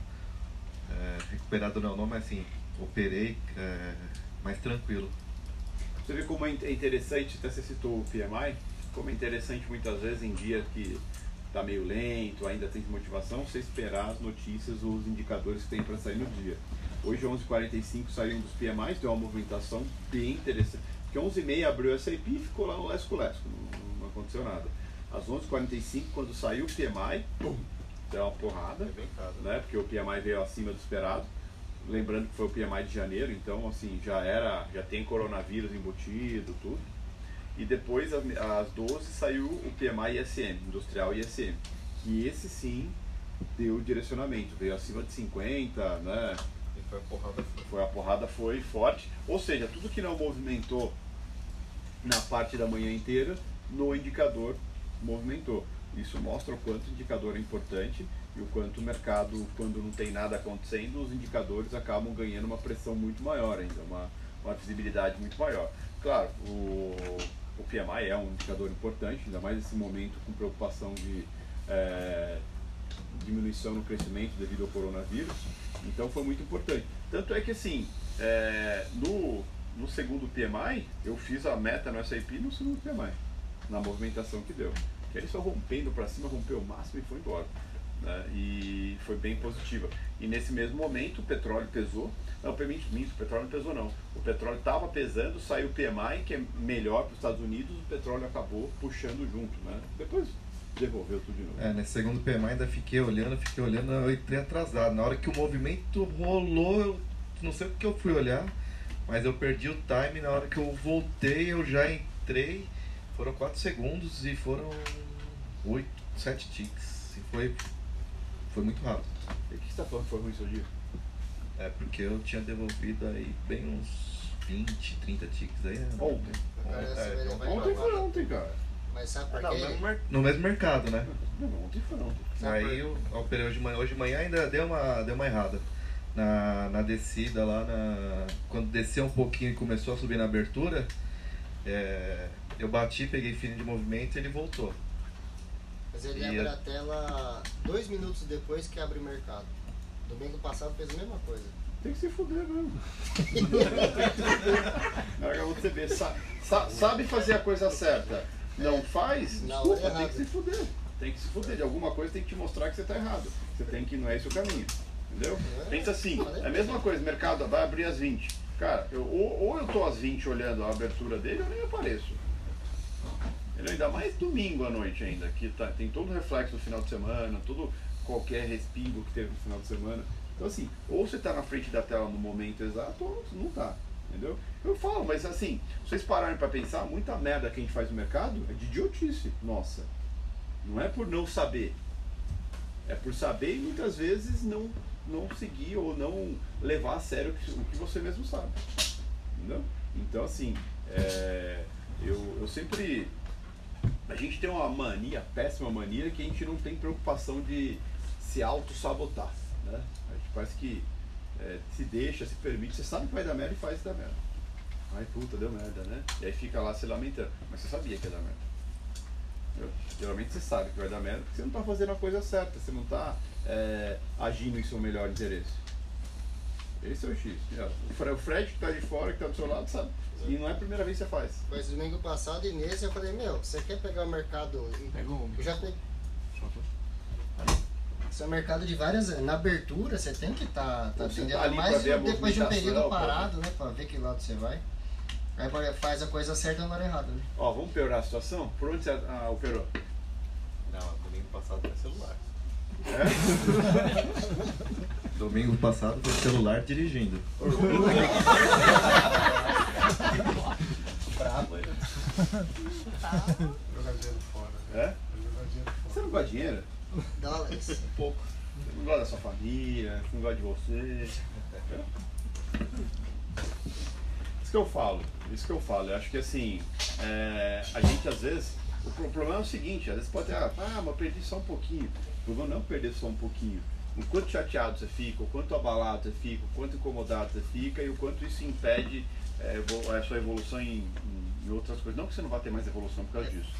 é, recuperado não, não, mas assim, operei é, mais tranquilo. Você vê como é interessante, até você citou o PMI, como é interessante muitas vezes em dia que está meio lento, ainda tem motivação, você esperar as notícias, os indicadores que tem para sair no dia. Hoje, 11h45, saiu um dos PMIs, deu uma movimentação bem interessante. Porque 11h30 abriu o SAP e ficou lá no lesco-lesco, não, não aconteceu nada. Às 11h45, quando saiu o PMI, pum, deu uma porrada, né? porque o PMI veio acima do esperado. Lembrando que foi o PMI de janeiro, então assim, já era, já tem coronavírus embutido, tudo. E depois, às 12, saiu o PMI ISM, Industrial ISM. Que esse sim deu direcionamento, veio acima de 50, né? E foi a porrada foi. a porrada foi forte. Ou seja, tudo que não movimentou na parte da manhã inteira, no indicador movimentou. Isso mostra o quanto o indicador é importante e o quanto o mercado, quando não tem nada acontecendo, os indicadores acabam ganhando uma pressão muito maior ainda, uma, uma visibilidade muito maior. Claro, o, o PMI é um indicador importante, ainda mais nesse momento com preocupação de é, diminuição no crescimento devido ao coronavírus, então foi muito importante. Tanto é que assim, é, no, no segundo PMI, eu fiz a meta no SAP no segundo PMI, na movimentação que deu. Que ele só rompendo para cima, rompeu o máximo e foi embora. Né? E foi bem positiva. E nesse mesmo momento o petróleo pesou. Não, permite o petróleo não pesou não. O petróleo estava pesando, saiu o PMI, que é melhor para os Estados Unidos, o petróleo acabou puxando junto. Né? Depois devolveu tudo de novo. É, nesse segundo PMI ainda fiquei olhando, fiquei olhando, eu entrei atrasado. Na hora que o movimento rolou, eu não sei porque eu fui olhar, mas eu perdi o time. Na hora que eu voltei, eu já entrei. Foram 4 segundos e foram 8, 7 ticks. E foi foi muito rápido. E o que você está falando que foi ruim seu dia? É porque eu tinha devolvido aí bem uns 20, 30 tickets aí. Né? Ontem. É, então, ontem foi ontem, cara. Mas sabe por ah, quê? no, mesmo, no mesmo mercado, né? Não, ontem foi ontem. aí eu operei hoje de manhã. Hoje de manhã ainda deu uma, deu uma errada. Na, na descida lá, na, quando desceu um pouquinho e começou a subir na abertura, é, eu bati, peguei fino de movimento e ele voltou. Mas ele e abre a... a tela dois minutos depois que abre o mercado. Domingo passado fez a mesma coisa. Tem que se fuder mesmo. Agora você vê, sabe, sabe fazer a coisa certa. Não é, faz, desculpa, tem que se fuder. Tem que se fuder. De alguma coisa tem que te mostrar que você está errado. Você tem que não é esse o caminho. Entendeu? É. Pensa assim, é a mesma coisa, mercado vai abrir às 20. Cara, eu, ou, ou eu tô às 20 olhando a abertura dele, ou nem apareço. Ainda mais domingo à noite ainda, que tá, tem todo o reflexo do final de semana, todo qualquer respingo que teve no final de semana. Então assim, ou você está na frente da tela no momento exato, ou não está. Entendeu? Eu falo, mas assim, vocês pararem para pensar, muita merda que a gente faz no mercado é de idiotice, nossa. Não é por não saber. É por saber e muitas vezes não, não seguir ou não levar a sério o que você mesmo sabe. Entendeu? Então assim, é, eu, eu sempre a gente tem uma mania, péssima mania, que a gente não tem preocupação de se auto-sabotar. Né? A gente parece que é, se deixa, se permite, você sabe que vai dar merda e faz dar merda. Ai puta, deu merda, né? E aí fica lá se lamentando. Mas você sabia que ia dar merda. Geralmente você sabe que vai dar merda porque você não está fazendo a coisa certa, você não está é, agindo em seu melhor interesse. Esse é o X. O Fred que está de fora, que está do seu lado, sabe e não é a primeira vez que você faz. Mas domingo passado e nesse eu falei, meu, você quer pegar o mercado. Pegou Eu já peguei. Isso é um mercado de várias. Na abertura você tem que estar tá, tá atendendo tá mais depois de um período parado, né? Pra ver que lado você vai. Aí faz a coisa certa na hora errada, né? Ó, vamos piorar a situação? Por onde você ah, operou? Não, domingo passado foi celular. É? domingo passado foi celular dirigindo. Bravo, né? Jogar dinheiro fora. É? Você não gosta de dinheiro? Dólares. Um pouco. Você não gosta da sua família, não gosta de você. Isso que eu falo, isso que eu falo. Eu acho que assim, é, a gente às vezes. O problema é o seguinte, às vezes pode ter, ah, mas perdi só um pouquinho. Problema não é perder só um pouquinho. O quanto chateado você fica, o quanto abalado você fica, o quanto incomodado você fica e o quanto isso impede é, a sua evolução em, em, outras coisas. Não que você não vá ter mais evolução por causa disso,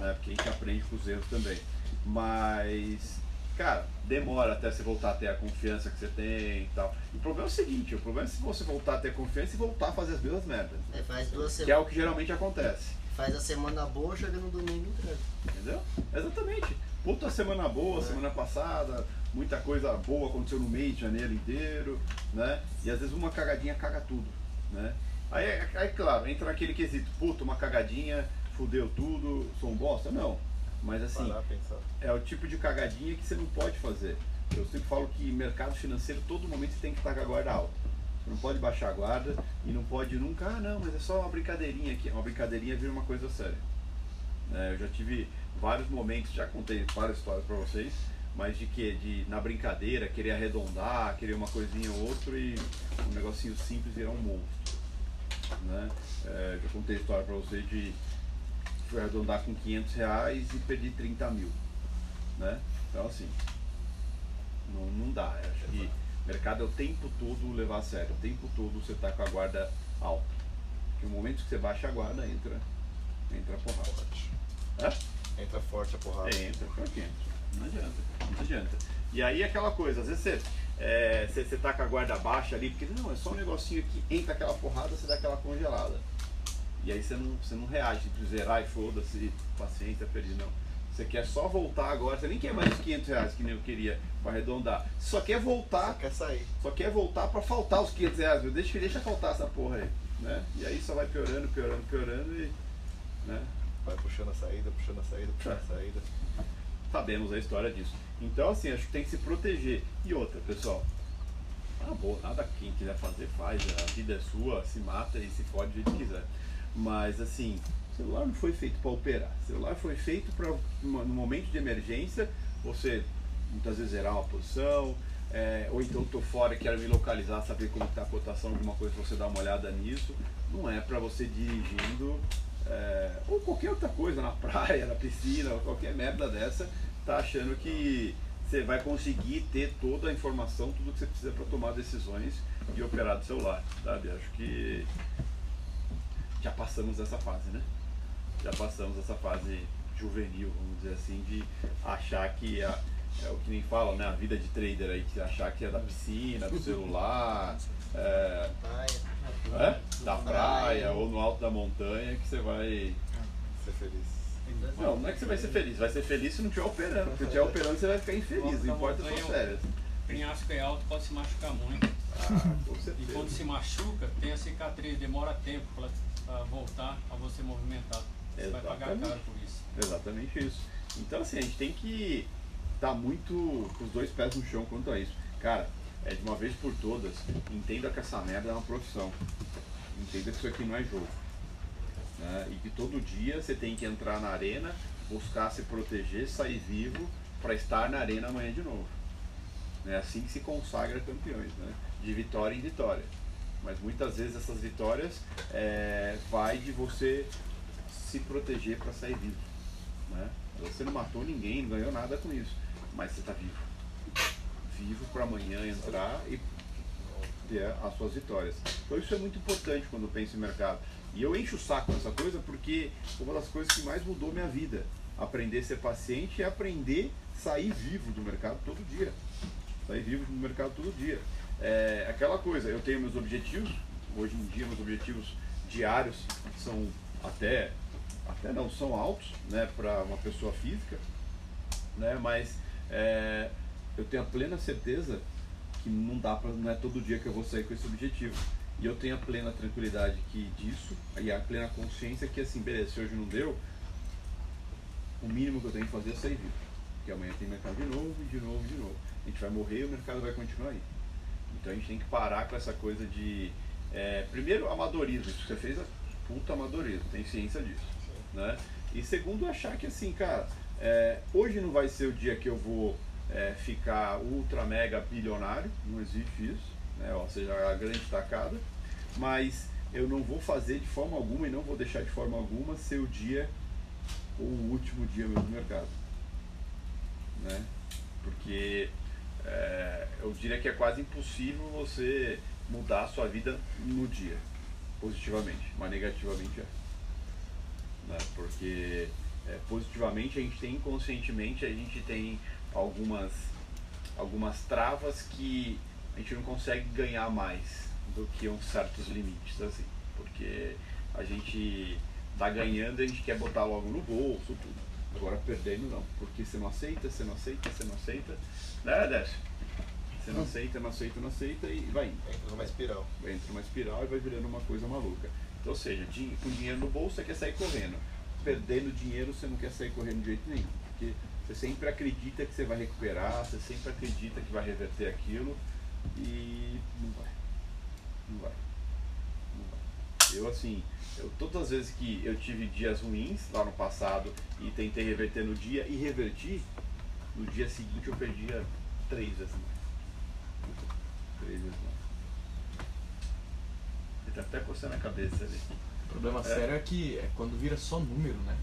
né? porque a gente aprende com os erros também. Mas cara, demora até você voltar a ter a confiança que você tem e tal. E o problema é o seguinte, o problema é se você voltar a ter confiança e voltar a fazer as mesmas merdas. É, faz duas Que é semanas. o que geralmente acontece. Faz a semana boa, chega no domingo e entrega. Entendeu? Exatamente. Puta semana boa, semana passada, muita coisa boa aconteceu no mês de janeiro inteiro, né? E às vezes uma cagadinha caga tudo, né? Aí, aí claro, entra naquele quesito, puta, uma cagadinha, fudeu tudo, sou um bosta? Não. Mas assim, é o tipo de cagadinha que você não pode fazer. Eu sempre falo que mercado financeiro, todo momento você tem que estar com a guarda alta. Você não pode baixar a guarda e não pode nunca, ah não, mas é só uma brincadeirinha aqui. Uma brincadeirinha vira uma coisa séria. É, eu já tive vários momentos, já contei várias histórias para vocês, mas de que de na brincadeira querer arredondar, querer uma coisinha ou outra e um negocinho simples virar um monstro. Né? É, já contei a história para vocês de fui arredondar com 500 reais e perdi 30 mil. Né? Então assim, não, não dá. Eu acho que mercado é o tempo todo levar a sério, o tempo todo você tá com a guarda alta. Porque o momento que você baixa a guarda entra, entra a porrada. É? Entra forte a porrada. É, entra dentro. Não adianta, não adianta. E aí aquela coisa, às vezes você, é, você, você tá com a guarda baixa ali, porque não, é só um negocinho que entra aquela porrada, você dá aquela congelada. E aí você não, você não reage de zerar e foda-se, paciência, perdi, não. Você quer só voltar agora, você nem quer mais os 500 reais que nem eu queria para arredondar. Você só quer voltar, Quer sair. só quer voltar para faltar os 500 reais. viu? Deixa, deixa faltar essa porra aí. Né? E aí só vai piorando, piorando, piorando e. Né? Vai puxando a saída, puxando a saída, puxando a saída. sabemos a história disso. Então, assim, acho que tem que se proteger. E outra, pessoal, ah, boa, nada quem quiser fazer, faz. A vida é sua, se mata e se fode do jeito que quiser. Mas, assim, o celular não foi feito para operar. O celular foi feito para, no momento de emergência, você muitas vezes zerar uma posição, é, ou então tô fora e quero me localizar, saber como está a cotação de uma coisa, você dá uma olhada nisso. Não é para você dirigindo é, ou qualquer outra coisa, na <laughs> praia, na piscina, ou qualquer merda dessa, tá achando que você vai conseguir ter toda a informação, tudo que você precisa para tomar decisões e operar do celular, sabe? Acho que já passamos dessa fase, né? Já passamos essa fase juvenil, vamos dizer assim, de achar que a, é o que nem falam, né? A vida de trader aí, de achar que é da piscina, do celular, <laughs> é, É? da praia ou no alto da montanha que você vai. Ser feliz. Não, não é que você vai ser feliz, vai ser feliz se não estiver operando. Porque se estiver operando, você vai ficar infeliz, não importa as suas férias. penhasco é alto, pode se machucar muito. Ah, E quando se machuca, tem a cicatriz, demora tempo para voltar a você movimentar. Você vai pagar Exatamente. caro por isso. Exatamente isso. Então, assim, a gente tem que estar muito com os dois pés no chão quanto a isso. Cara, é de uma vez por todas, entenda que essa merda é uma profissão. Entenda que isso aqui não é jogo. né? E que todo dia você tem que entrar na arena, buscar se proteger, sair vivo, para estar na arena amanhã de novo. É assim que se consagra campeões, né? de vitória em vitória. Mas muitas vezes essas vitórias é, vai de você se proteger para sair vivo. Né? Você não matou ninguém, não ganhou nada com isso, mas você está vivo. Vivo para amanhã entrar e ter as suas vitórias. Então isso é muito importante quando eu penso em mercado. E eu encho o saco nessa coisa porque uma das coisas que mais mudou minha vida. Aprender a ser paciente e aprender a sair vivo do mercado todo dia. Sair vivo do mercado todo dia. É aquela coisa, eu tenho meus objetivos, hoje em dia meus objetivos diários são até, até não, são altos né, para uma pessoa física, né, mas é, eu tenho a plena certeza que não dá para não é todo dia que eu vou sair com esse objetivo. E eu tenho a plena tranquilidade que disso e a plena consciência que assim, beleza, se hoje não deu, o mínimo que eu tenho que fazer é sair vivo. Porque amanhã tem mercado de novo, de novo, de novo. A gente vai morrer e o mercado vai continuar aí. Então a gente tem que parar com essa coisa de. é, primeiro, amadorismo. Isso que você fez é puta amadorismo, tem ciência disso. Né? E segundo, achar que assim, cara, é, hoje não vai ser o dia que eu vou é, ficar ultra mega bilionário, não existe isso, né? ou seja, a grande tacada, mas eu não vou fazer de forma alguma e não vou deixar de forma alguma ser o dia ou o último dia meu no mercado. Né? Porque é, eu diria que é quase impossível você mudar a sua vida no dia, positivamente, mas negativamente é. Né? Porque é, positivamente a gente tem inconscientemente, a gente tem algumas, algumas travas que a gente não consegue ganhar mais do que uns certos limites, assim. Porque a gente tá ganhando e a gente quer botar logo no bolso, tudo. Agora perdendo não, porque você não aceita, você não aceita, você não aceita. Né, Décio? Você não aceita, não aceita, não aceita e vai indo. Entra numa espiral. Entra numa espiral e vai virando uma coisa maluca. Então, ou seja, com dinheiro no bolso você quer sair correndo. Perdendo dinheiro você não quer sair correndo de jeito nenhum. Porque você sempre acredita que você vai recuperar, você sempre acredita que vai reverter aquilo e não vai. Não vai. Não vai. Eu assim, eu, todas as vezes que eu tive dias ruins lá no passado e tentei reverter no dia e reverti, no dia seguinte eu perdia três vezes mais. Três vezes mais. Ele tá até coçando a cabeça ali. O problema sério é que é quando vira só número, né?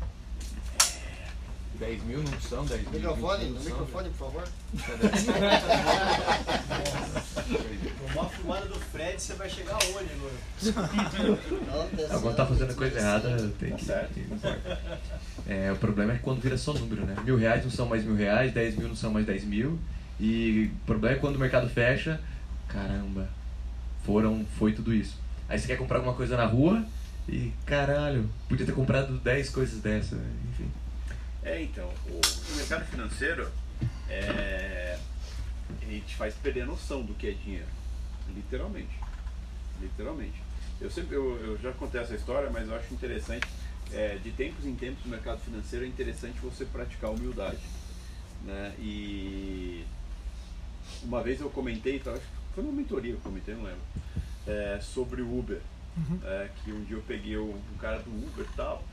10 mil não são, 10 mil. Microfone, 20 no microfone, por favor. <laughs> Com uma fumada do Fred, você vai chegar onde, Luan? Alguém tá fazendo coisa errada, tem Tá que. certo. importa. É, o problema é quando vira só número, né? Mil reais não são mais mil reais, dez mil não são mais dez mil. E o problema é quando o mercado fecha, caramba, foram, foi tudo isso. Aí você quer comprar alguma coisa na rua e caralho, podia ter comprado 10 coisas dessa, enfim. É, então, o, mercado financeiro é, ele te faz perder a noção do que é dinheiro. Literalmente. Literalmente. Eu sempre eu, eu já contei essa história, mas eu acho interessante. é, de tempos em tempos no mercado financeiro é interessante você praticar a humildade. Né? E uma vez eu comentei, tá, acho que foi numa mentoria que eu comentei, não lembro, é, sobre o Uber. É, que um dia eu peguei o- um cara do Uber e tal,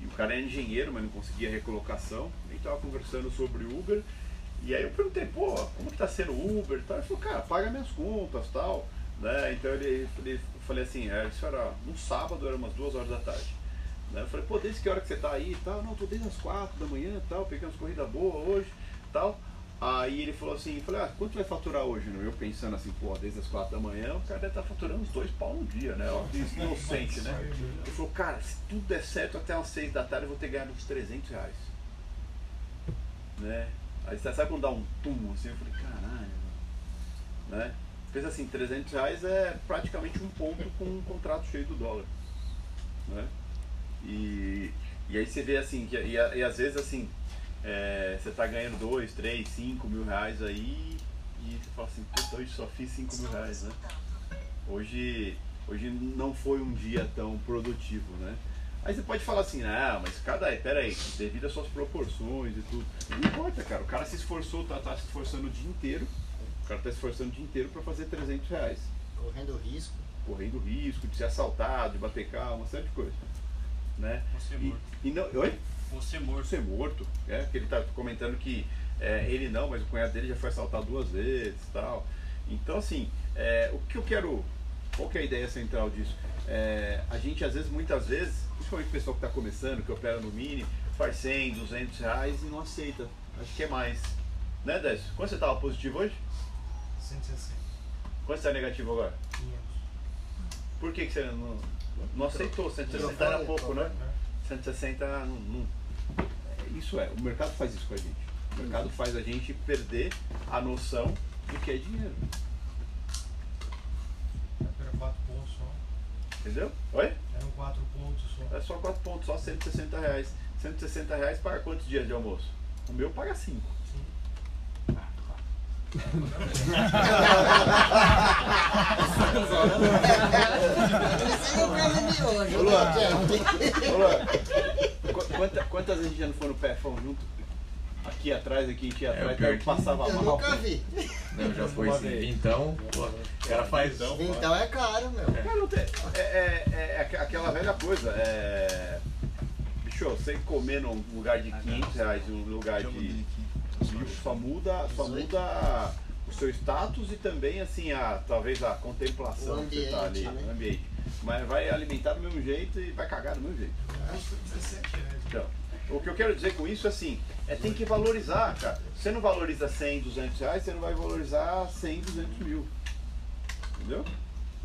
e o cara é engenheiro, mas não conseguia recolocação, e estava conversando sobre Uber, e aí eu perguntei, pô, como que tá sendo o Uber tal? Ele falou, cara, paga minhas contas tal, né? Então ele, ele falei assim, é, isso era um sábado, era umas duas horas da tarde. Né? Eu falei, pô, desde que hora que você tá aí e tal? Não, tô desde as quatro da manhã tal, peguei umas corridas boas hoje tal. Aí ele falou assim, eu falei, ah, quanto vai faturar hoje? Eu pensando assim, pô, desde as quatro da manhã, o cara deve estar faturando uns dois pau no dia, né? Ó, inocente, né? Ele falou, cara, se tudo der certo até umas seis da tarde eu vou ter ganhado uns 300 reais. Né? Aí você sabe quando dá um tum assim, eu falei, caralho, mano. né? Pensa assim, 300 reais é praticamente um ponto com um contrato cheio do dólar. Né? E, e aí você vê assim, que, e, e às vezes assim, é, você tá ganhando 2, 3, 5 mil reais aí e você fala assim, puta, hoje só fiz 5 mil reais, né? Hoje, hoje não foi um dia tão produtivo, né? Aí você pode falar assim, ah, mas cada. Pera aí, devido às suas proporções e tudo. Não importa, cara. O cara se esforçou, tá, tá se esforçando o dia inteiro. O cara tá se esforçando o dia inteiro pra fazer 300 reais. Correndo risco. Correndo risco de ser assaltado, de bater carro, uma série de coisas. Né? Você E, morto. e não, oi? Você morto. ser morto, é, que ele tá comentando que é, ele não, mas o cunhado dele já foi assaltado duas vezes e tal. Então, assim, é, o que eu quero, qual que é a ideia central disso? É, a gente, às vezes, muitas vezes, principalmente o pessoal que está começando, que opera no mini, faz 100, 200 reais e não aceita. Acho que é mais. Né, Décio? Quanto você estava positivo hoje? 160. Quanto você está negativo agora? 500. Por que, que você não, não aceitou? 160 era pouco, né? 160 não, não- é, Isso é, o mercado faz isso com a gente. O mercado faz a gente perder a noção do que é dinheiro. Era 4 pontos só. Entendeu? Oi? Eram 4 pontos só. É só 4 pontos, só 160 reais. 160 reais paga quantos dias de almoço? O meu paga 5. Esse é o problema de hoje. Ô, Luan. né, Luan, quanta- quantas vezes a gente já não foi no pé fomos junto? Aqui atrás, aqui, aqui atrás, É, que que- passava Eu mal. nunca vi. Não, já foi sim. Então, pô, o cara faz. Então é caro, meu. Cara, não tem- é, é- é aqu- aquela velha coisa. É... Bicho, você comer num lugar de 500 reais e um lugar de só muda, só muda o seu status e também, assim, a, talvez a contemplação O que você tá ali, ambiente, né? o ambiente. Mas vai alimentar do mesmo jeito e vai cagar do mesmo jeito. Acho que foi 17 reais. Então, o que eu quero dizer com isso é assim, é tem que valorizar, cara. Você não valoriza 100, 200 reais, você não vai valorizar 100, 200 mil. Entendeu?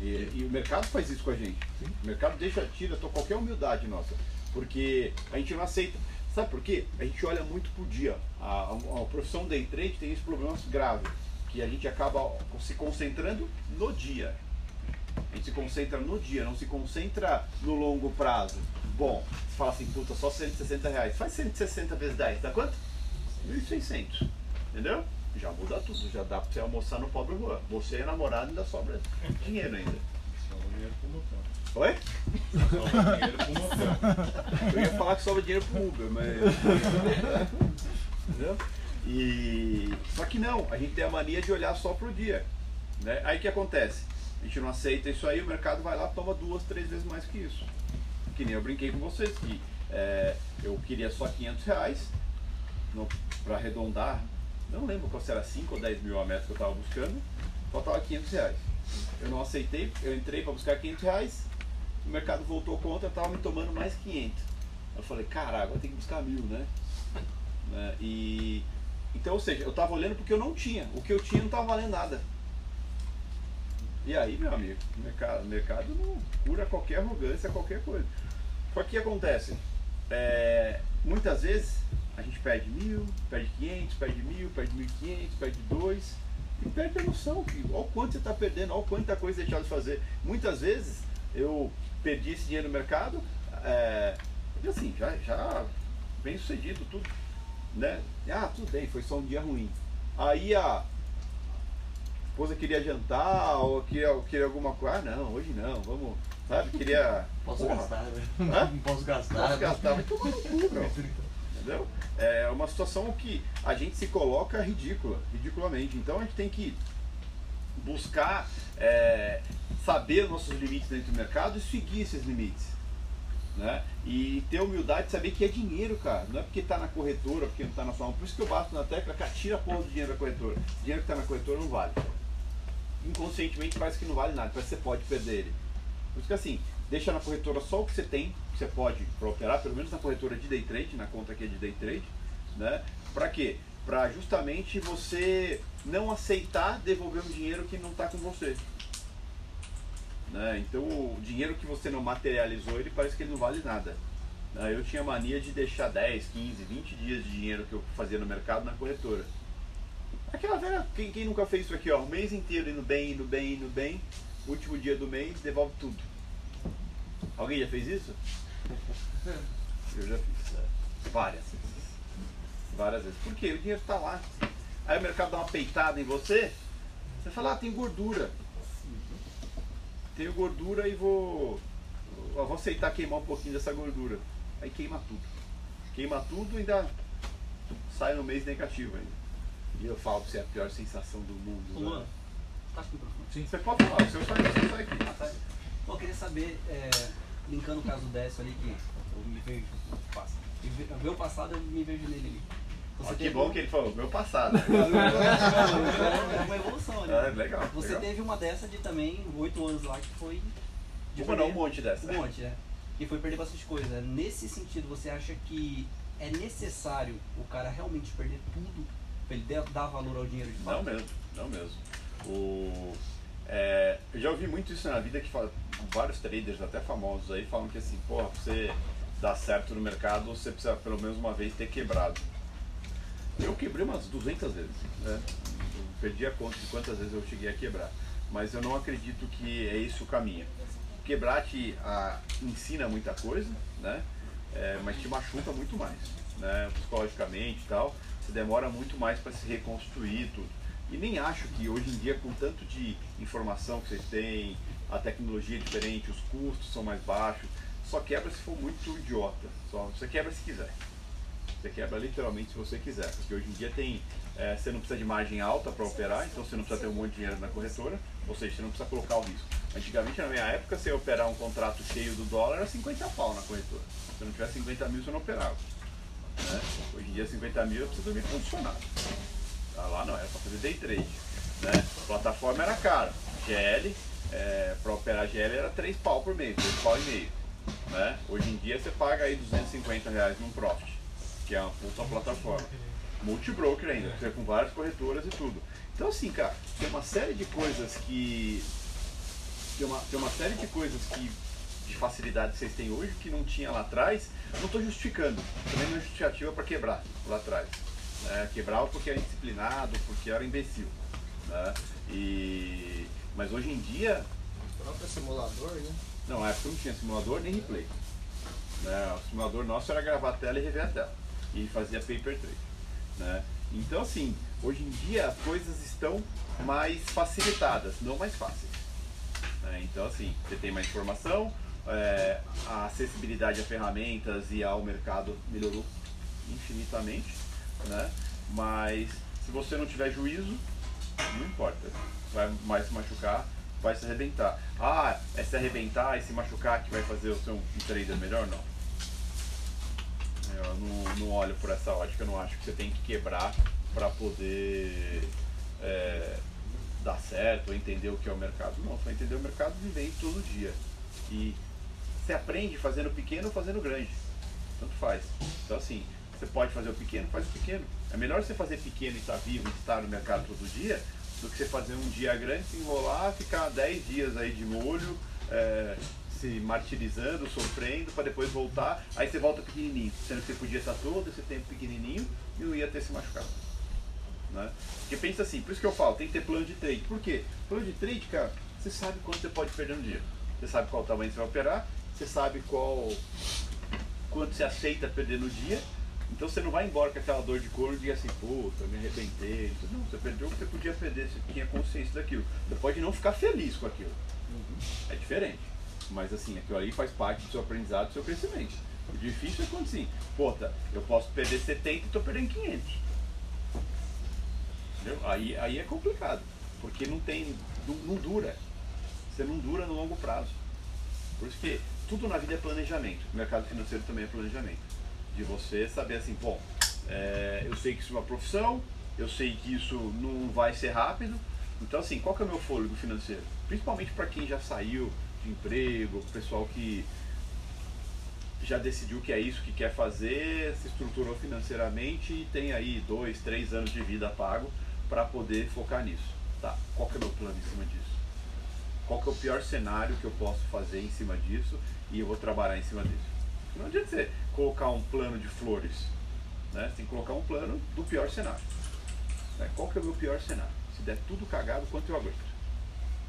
E, e o mercado faz isso com a gente. O mercado deixa, tira qualquer humildade nossa. Porque a gente não aceita. Sabe por quê? A gente olha muito por dia. A, a, a profissão day trade tem esse problema grave, que a gente acaba se concentrando no dia. A gente se concentra no dia, não se concentra no longo prazo. Bom, você fala assim, puta, só 160 reais. Faz 160 vezes 10, dá quanto? 1.600. Entendeu? Já muda tudo, já dá pra você almoçar no pobre rua. Você é namorado ainda sobra dinheiro ainda. Sobra dinheiro pro motel. Oi? Sobra dinheiro pro motel. Eu ia falar que sobra dinheiro pro Uber, mas. Entendeu? E. Só que não, a gente tem a mania de olhar só pro dia. Né? Aí o que acontece? A gente não aceita isso aí, o mercado vai lá toma duas, três vezes mais que isso. Que nem eu brinquei com vocês, que é, eu queria só 500 reais para arredondar. Não lembro qual era 5 ou 10 mil a meta que eu estava buscando, faltava 500 reais. Eu não aceitei, eu entrei para buscar 500 reais, o mercado voltou contra, estava me tomando mais 500. Eu falei, caraca, eu tenho que buscar mil, né? né? <laughs> E então, ou seja, eu estava olhando porque eu não tinha. O que eu tinha não estava valendo nada. E aí, meu amigo, o mercado, mercado não cura qualquer arrogância, qualquer coisa. Só que o que acontece? É, muitas vezes a gente perde mil, perde quinhentos, perde mil, perde mil e quinhentos, perde dois e perde a noção. Olha o quanto você está perdendo, olha quanta coisa deixar de fazer. Muitas vezes eu perdi esse dinheiro no mercado, é, assim, já, já bem sucedido, tudo. Né? Ah, tudo bem, foi só um dia ruim. Aí a esposa queria jantar ou queria, queria alguma coisa. Ah, não, hoje não, vamos. Sabe? Queria. Posso Porra. gastar, né? Hã? Não posso gastar. Posso gastar, vai tomar no cu, meu. <laughs> Entendeu? É uma situação que a gente se coloca ridícula, ridiculamente. Então a gente tem que buscar é, saber nossos limites dentro do mercado e seguir esses limites. Né? E ter humildade de saber que é dinheiro, cara. Não é porque está na corretora, porque não está na sua mão. Por isso que eu bato na tecla, cara, tira a porra do dinheiro da corretora. O dinheiro que está na corretora não vale. Inconscientemente parece que não vale nada, parece que você pode perder ele. Por isso que assim, deixa na corretora só o que você tem, que você pode para operar, pelo menos na corretora de day trade, na conta aqui é de day trade, né? Para quê? Para justamente você não aceitar devolver um dinheiro que não está com você. Né? Então o dinheiro que você não materializou, ele parece que ele não vale nada. Né? Eu tinha mania de deixar 10, 15, 20 dias de dinheiro que eu fazia no mercado na corretora. Aquela velha, quem, quem nunca fez isso aqui, ó, o mês inteiro indo bem, indo bem, indo bem, último dia do mês, devolve tudo. Alguém já fez isso? <laughs> Eu já fiz. é, Várias vezes. Várias vezes. Por quê? O dinheiro está lá. Aí o mercado dá uma peitada em você, você fala, ah, tem gordura. Tenho gordura e vou. eu vou aceitar queimar um pouquinho dessa gordura. Aí queima tudo. Queima tudo e ainda sai no mês negativo ainda. E eu falo pra você, é a pior sensação do mundo. Ô, né? Luan, tá com o microfone? Sim, você pode falar, o seu sai, o seu sai aqui. Ah, tá. Pô, eu queria saber, é, linkando o caso do Décio ali, que eu me vejo. E ve- Meu passado eu me vejo nele ali. Ó, que teve bom que ele falou, meu passado. <laughs> É uma evolução, né? É, legal, Você legal. teve uma dessa de também, oito anos lá, que foi. de Uma não, perder- um monte dessa. Um monte, é. Que foi perder bastante coisa. Nesse sentido, você acha que é necessário o cara realmente perder tudo pra ele dar- dar valor ao dinheiro de fato? Não mesmo, não mesmo. O, é, eu já ouvi muito isso na vida que fala, vários traders, até famosos aí, falam que assim, porra, pra você dar certo no mercado, você precisa pelo menos uma vez ter quebrado. Eu quebrei umas 200 vezes, né? Eu perdi a conta de quantas vezes eu cheguei a quebrar. Mas eu não acredito que é esse o caminho. Quebrar te ah, ensina muita coisa, né? É, mas te machuca muito mais, né? Psicologicamente e tal. Você demora muito mais para se reconstruir tudo. E nem acho que hoje em dia, com tanto de informação que vocês têm, a tecnologia é diferente, os custos são mais baixos, só quebra se for muito idiota. Só, você quebra se quiser. Você quebra literalmente se você quiser. Porque hoje em dia tem. é, você não precisa de margem alta para operar, então você não precisa ter um monte de dinheiro na corretora, ou seja, você não precisa colocar o risco. Antigamente, na minha época, você ia operar um contrato cheio do dólar era 50 pau na corretora. Se não tiver 50 mil, você não operava. Né? Hoje em dia, 50 mil eu preciso dormir condicionado. Tá lá não, era para fazer day trade. Né? A plataforma era cara. GL, é, para operar GL era 3 pau por mês, 2 pau e meio. Né? Hoje em dia você paga aí 250 reais num Profit, que é uma puta plataforma. Multibroker ainda, você com várias corretoras e tudo. Então assim, cara, tem uma série de coisas que. Tem uma, tem uma série de coisas que de facilidade que vocês têm hoje, que não tinha lá atrás, não estou justificando. Também não é justificativa para quebrar lá atrás. Né? Quebrava porque era indisciplinado, porque era imbecil. Né? E... Mas hoje em dia. O próprio simulador, né? Não, na época não tinha simulador nem replay. Né? O simulador nosso era gravar a tela e rever a tela. E fazia paper trade. Né? Então, assim, hoje em dia as coisas estão mais facilitadas, não mais fáceis. Né? Então, assim, você tem mais informação, é, a acessibilidade a ferramentas e ao mercado melhorou infinitamente, né? mas se você não tiver juízo, não importa, vai mais se machucar, vai se arrebentar. Ah, é se arrebentar e se machucar que vai fazer o seu um trader melhor? Não. Eu não, não olho por essa ótica, eu não acho que você tem que quebrar para poder é, dar certo, entender o que é o mercado. Não, vai entender o mercado vivendo todo dia. E você aprende fazendo pequeno ou fazendo grande. Tanto faz. Então assim, você pode fazer o pequeno, faz o pequeno. É melhor você fazer pequeno e estar vivo e estar no mercado todo dia do que você fazer um dia grande, se enrolar, ficar 10 dias aí de molho, é, se martirizando, sofrendo, para depois voltar. Aí você volta pequenininho, sendo que você podia estar todo esse tempo pequenininho e não ia ter se machucado. Né? Porque pensa assim, por isso que eu falo, tem que ter plano de trade. Por quê? Plano de trade, cara, você sabe quanto você pode perder no dia. Você sabe qual tamanho você vai operar, você sabe qual quanto você aceita perder no dia. Então você não vai embora com aquela dor de corno e diga assim, puta, me arrebentei. Não, você perdeu o que você podia perder, você tinha consciência daquilo. Você pode não ficar feliz com aquilo. É diferente. Mas assim, aquilo ali faz parte do seu aprendizado, do seu crescimento. O difícil é quando assim, puta, eu posso perder 70 e estou perdendo 500. Entendeu? Aí, aí é complicado, porque não tem, não, não dura. Você não dura no longo prazo. Por isso que tudo na vida é planejamento. O mercado financeiro também é planejamento. De você saber assim, bom, é, eu sei que isso é uma profissão, eu sei que isso não vai ser rápido. Então assim, qual que é o meu fôlego financeiro? Principalmente para quem já saiu de emprego, pessoal que já decidiu que é isso que quer fazer, se estruturou financeiramente e tem aí dois, três anos de vida pago para poder focar nisso. Tá, qual que é o meu plano em cima disso? Qual que é o pior cenário que eu posso fazer em cima disso e eu vou trabalhar em cima disso? Não adianta você colocar um plano de flores, né? Você tem que colocar um plano do pior cenário. Né? Qual que é o meu pior cenário? Se der tudo cagado, quanto eu aguento?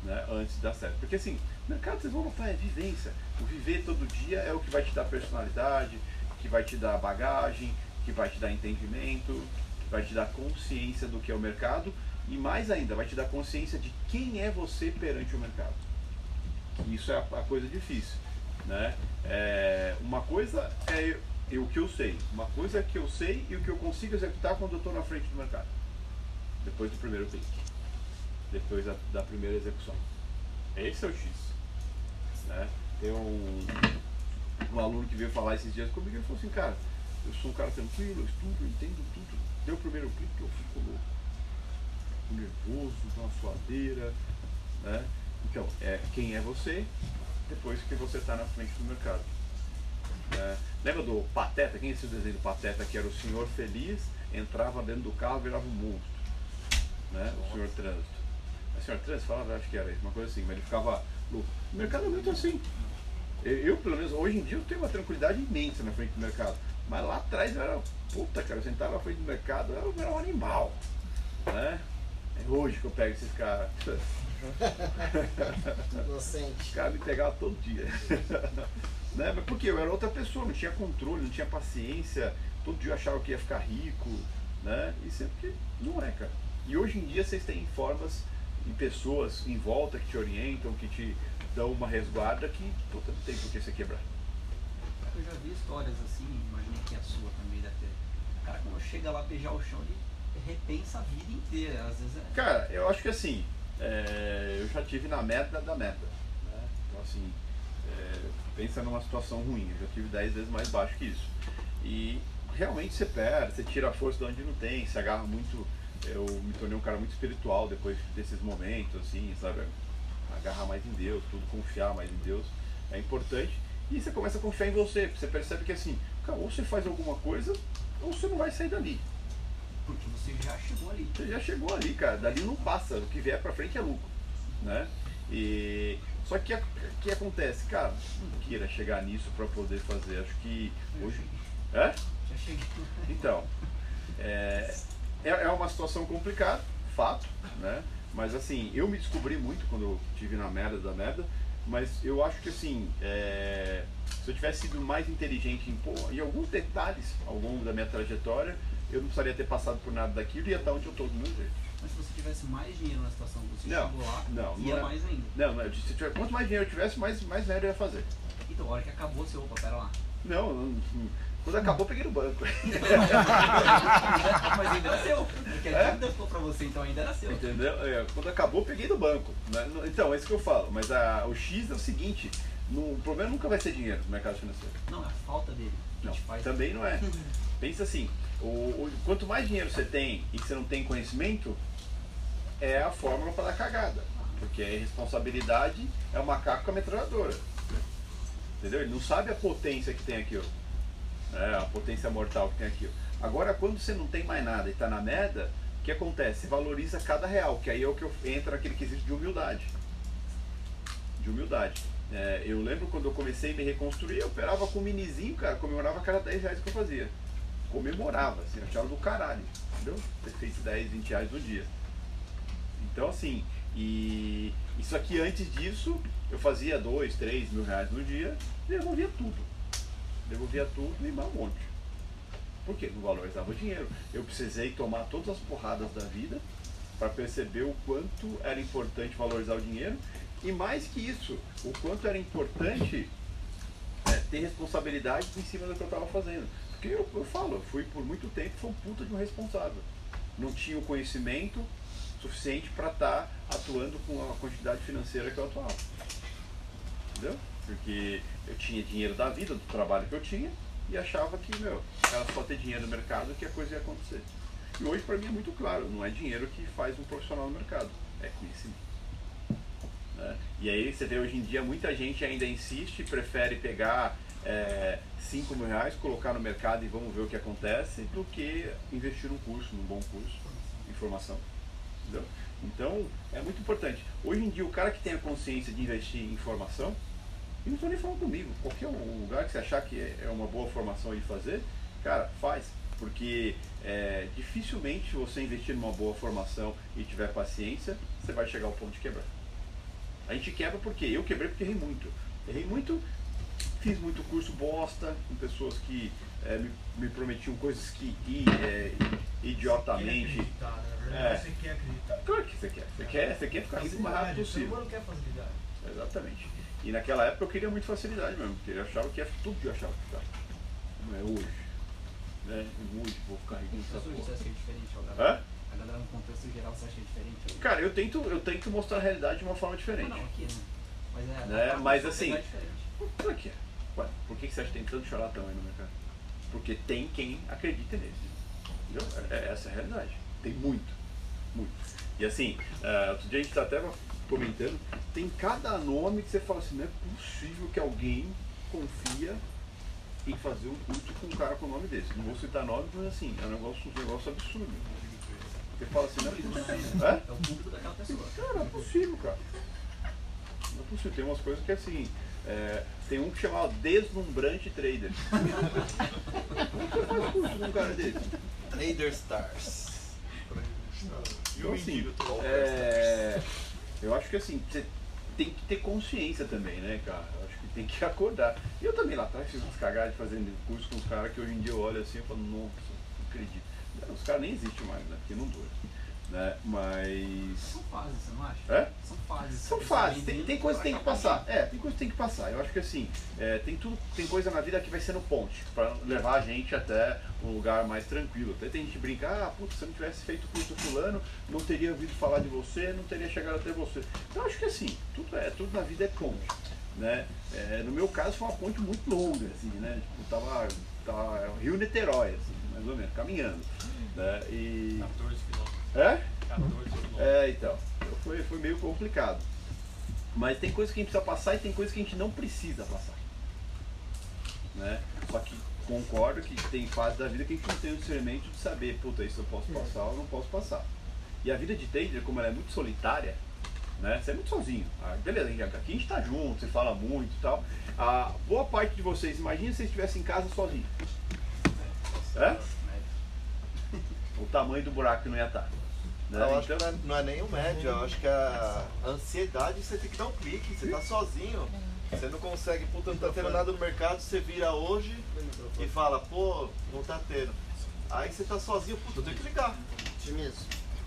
Né? Antes de dar certo. Porque assim, mercado vocês vão notar, é vivência. O viver todo dia é o que vai te dar personalidade, que vai te dar bagagem, que vai te dar entendimento, que vai te dar consciência do que é o mercado e mais ainda, vai te dar consciência de quem é você perante o mercado. Isso é a, coisa difícil. Né? É, uma coisa é o que eu sei, uma coisa é que eu sei e o que eu consigo executar quando eu estou na frente do mercado. Depois do primeiro clique. Depois da, da primeira execução. Esse é o X. Né? Tem um, um aluno que veio falar esses dias comigo e falou assim, cara, eu sou um cara tranquilo, eu estudo, eu entendo tudo. Deu o primeiro clique, eu fico louco nervoso, uma suadeira, né? Então, é quem é você depois que você está na frente do mercado. É, lembra do Pateta? Quem é esse desenho do Pateta que era o senhor feliz, entrava dentro do carro virava um monstro. Né? O senhor trânsito. O senhor trânsito falava, acho que era isso, uma coisa assim, mas ele ficava louco. O mercado é muito assim. Eu, eu, pelo menos, hoje em dia, eu tenho uma tranquilidade imensa na frente do mercado. Mas lá atrás eu era, puta, cara, eu sentava na frente do mercado, eu era um animal. Né? É hoje que eu pego esses caras. <laughs> Inocente. Os caras me pegavam todo dia. <laughs> né? Mas porque eu era outra pessoa, não tinha controle, não tinha paciência, todo dia eu achava que ia ficar rico, né? E sempre que não é, cara. E hoje em dia vocês têm formas e pessoas em volta que te orientam, que te dão uma resguarda que puta, não tem por que você quebrar. Eu já vi histórias assim, imagino que a sua também deve ter. O cara quando chega lá beijar o chão, ele repensa a vida inteira. Às vezes é... Cara, eu acho que assim, é, eu já tive na meta da meta. Né? Então assim, é, pensa numa situação ruim, eu já tive 10 vezes mais baixo que isso. E realmente você perde, você tira a força de onde não tem, se agarra muito. Eu me tornei um cara muito espiritual depois desses momentos, assim, sabe? Agarrar mais em Deus, tudo, confiar mais em Deus é importante. E você começa a confiar em você, você percebe que assim, cara, ou você faz alguma coisa, ou você não vai sair dali. Porque você já chegou ali. Você já chegou ali, cara. Dali não passa. O que vier pra frente é lucro. Né? E Só que o que acontece? Cara, não queira chegar nisso para poder fazer. Acho que hoje. É? Já cheguei. Então, é, é, é uma situação complicada, fato, né? Mas assim, eu me descobri muito quando eu tive na merda da merda, mas eu acho que assim, é, se eu tivesse sido mais inteligente em, pô, em alguns detalhes ao longo da minha trajetória, eu não precisaria ter passado por nada daquilo e ia estar onde eu estou do meu jeito. Mas se você tivesse mais dinheiro na situação que você Não, chegou lá, não, ia não é- mais ainda. Não, não, se tiver, quanto mais dinheiro eu tivesse, mais, mais merda eu ia fazer. Então, a hora que acabou, você, opa, pera lá. Não, não, quando acabou peguei no banco. <laughs> Mas ainda era seu. Porque É? a dívida ficou pra você, então ainda era seu. Entendeu? É, quando acabou, peguei do banco. né? No- Então, é isso que eu falo. Mas a- o X é o seguinte: no- o problema nunca vai ser dinheiro no mercado financeiro. Não, é a falta dele. Que Não, te faz... também não é. <laughs> Pensa assim: o, o- quanto mais dinheiro você tem e que você não tem conhecimento, é a fórmula para dar cagada. Porque a irresponsabilidade é o macaco com a metralhadora. Entendeu? Ele não sabe a potência que tem aquilo. É, a potência mortal que tem aquilo. Agora, quando você não tem mais nada e está na merda, o que acontece? Você valoriza cada real, que aí é o que entra naquele quesito de humildade. De humildade. É, eu lembro quando eu comecei a me reconstruir, eu operava com um minizinho, cara, comemorava cada 10 reais que eu fazia. Comemorava, assim, achava do caralho, entendeu? Ter feito 10, 20 reais no dia. Então, assim, e isso aqui antes disso, eu fazia 2, 3 mil reais no dia devolvia tudo. Devolvia tudo e mais um monte. Por quê? Não valorizava o dinheiro. Eu precisei tomar todas as porradas da vida para perceber o quanto era importante valorizar o dinheiro e mais que isso, o quanto era importante é, ter responsabilidade em cima do que eu estava fazendo. Porque eu, eu falo, eu fui por muito tempo foi um puta de um responsável. Não tinha o conhecimento suficiente para estar atuando com a quantidade financeira que eu atuava. Entendeu? Porque eu tinha dinheiro da vida, do trabalho que eu tinha, e achava que, meu, era só ter dinheiro no mercado que a coisa ia acontecer. E hoje para mim é muito claro, não é dinheiro que faz um profissional no mercado, é conhecimento. Né? E aí você vê hoje em dia muita gente ainda insiste, prefere pegar 5 mil reais, colocar no mercado e vamos ver o que acontece, do que investir num curso, num bom curso, em formação. Entendeu? Então, é muito importante. Hoje em dia, o cara que tem a consciência de investir em formação, e não estou nem falando comigo, qualquer lugar que você achar que é uma boa formação aí fazer, cara, faz. Porque é, dificilmente você investir numa boa formação e tiver paciência, você vai chegar ao ponto de quebrar. A gente quebra porque eu quebrei porque errei muito. Errei muito, fiz muito curso bosta com pessoas que é, me, me prometiam coisas que i- é, idiotamente. acreditar, né? Na É. verdade, você quer acreditar. Claro que você quer. Você quer, você quer ficar rico o mais rápido Facilidade, o possível. humano quer facilidade. Exatamente. E naquela época eu queria muito facilidade mesmo, porque eu achava que ia tudo que eu achava que ficava. Não é hoje. Né? Hoje vou ficar rico hoje você porra. acha que é diferente, ó, No contexto geral você acha é diferente? Cara, eu tento, eu tento mostrar a realidade de uma forma diferente. Não, não, aqui, né? Mas é. Né? Mas assim- é. Por que? Ué, por que você acha que tem tanto charlatão aí no mercado? Porque tem quem acredita nisso. Entendeu? É, é essa a realidade. Tem muito. Muito. E assim, ah, outro dia a gente tá até comentando, tem cada nome que você fala assim, não é possível que alguém confia em fazer um curso com um cara com o nome desse. Não vou citar nome, mas assim, é um negócio, um negócio absurdo. Você fala assim, não é possível. É? É o público daquela pessoa. Cara, não é possível, cara. Não é possível. Tem umas coisas que assim. é, tem um que chamava Deslumbrante Trader. <laughs> Como que faz curso com um cara desse? Trader Stars. Então, assim, é, eu acho que assim, você tem que ter consciência também, né, cara? Eu acho que tem que acordar. E eu também lá atrás fiz umas cagadas fazendo curso com os caras que hoje em dia eu olho assim e falo, nossa, não acredito. Não, Os caras nem existem mais, né? Porque não dura. Né? Mas. São fases, você não acha? É? São fases. São fases, tem, tem coisa que tem que passar. É, tem coisa que tem que passar. Eu acho que assim, é, tem tudo, tem coisa na vida que vai sendo ponte para levar a gente até um lugar mais tranquilo. Até tem gente que brinca, ah, putz, se eu não tivesse feito o curso fulano, não teria ouvido falar de você, não teria chegado até você. Então eu acho que assim, tudo é, tudo na vida é ponte. Né? É, no meu caso foi uma ponte muito longa, assim, né? Tipo, tava, tava Rio Niterói, assim, mais ou menos, caminhando. Né? E. 14 quilômetros. É? 14 quilômetros. É, então. Então Foi, foi meio complicado. Mas tem coisas que a gente precisa passar e tem coisas que a gente não precisa passar. Né? Só que concordo que tem fase da vida que a gente não tem o discernimento de saber, puta, isso eu posso passar ou não posso passar. E a vida de trader, como ela é muito solitária, Né? Você é muito sozinho. Ah, beleza, aqui a gente tá junto, você fala muito e tal. A boa parte de vocês, imagina se vocês estivessem em casa sozinhos. É? <laughs> O tamanho do buraco que não ia estar. Né? Eu acho que não é, não é nem o médio, eu acho que a ansiedade você tem que dar um clique, você tá sozinho, você não consegue, puta, não tá tendo nada no mercado, você vira hoje e fala, pô, não tá tendo. Aí você tá sozinho, puta, eu tenho que ligar. Otimismo.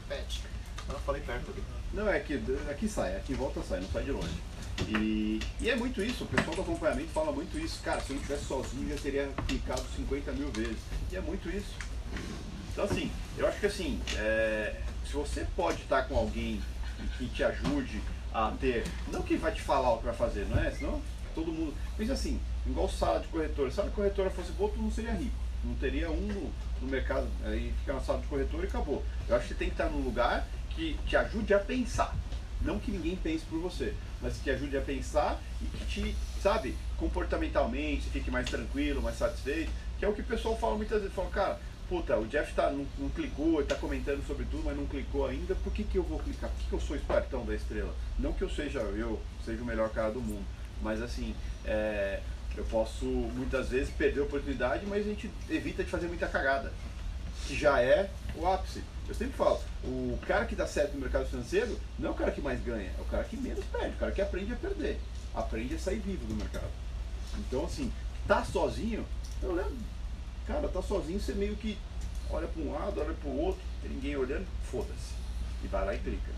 Pet. Não, eu falei perto ali. Não, é que aqui sai, aqui volta sai, não sai de longe. E, e é muito isso, o pessoal do acompanhamento fala muito isso. Cara, se eu não estivesse sozinho, já teria clicado 50 mil vezes. E é muito isso. Então, assim, eu acho que assim, é, se você pode estar com alguém que te ajude a ter, não que vai te falar o que vai fazer, não é? Senão todo mundo. Mas assim, igual sala de corretora. Se a corretora fosse boa, todo mundo seria rico. Não teria um no, no mercado, aí fica na sala de corretora e acabou. Eu acho que você tem que estar num lugar que te ajude a pensar. Não que ninguém pense por você, mas que ajude a pensar e que te, sabe, comportamentalmente, fique mais tranquilo, mais satisfeito. Que é o que o pessoal fala muitas vezes. Fala, cara, puta, o Jeff tá, não, não clicou, tá comentando sobre tudo, mas não clicou ainda, por que, que eu vou clicar? Por que, que eu sou espertão da estrela? Não que eu seja eu, seja o melhor cara do mundo, mas assim, é, eu posso muitas vezes perder a oportunidade, mas a gente evita de fazer muita cagada, que já é o ápice. Eu sempre falo, o cara que dá certo no mercado financeiro não é o cara que mais ganha, é o cara que menos perde, o cara que aprende a perder, aprende a sair vivo do mercado. Então assim, tá sozinho, eu lembro, cara, tá sozinho, você meio que olha para um lado, olha para o outro, tem ninguém olhando, foda-se. E vai lá e clica.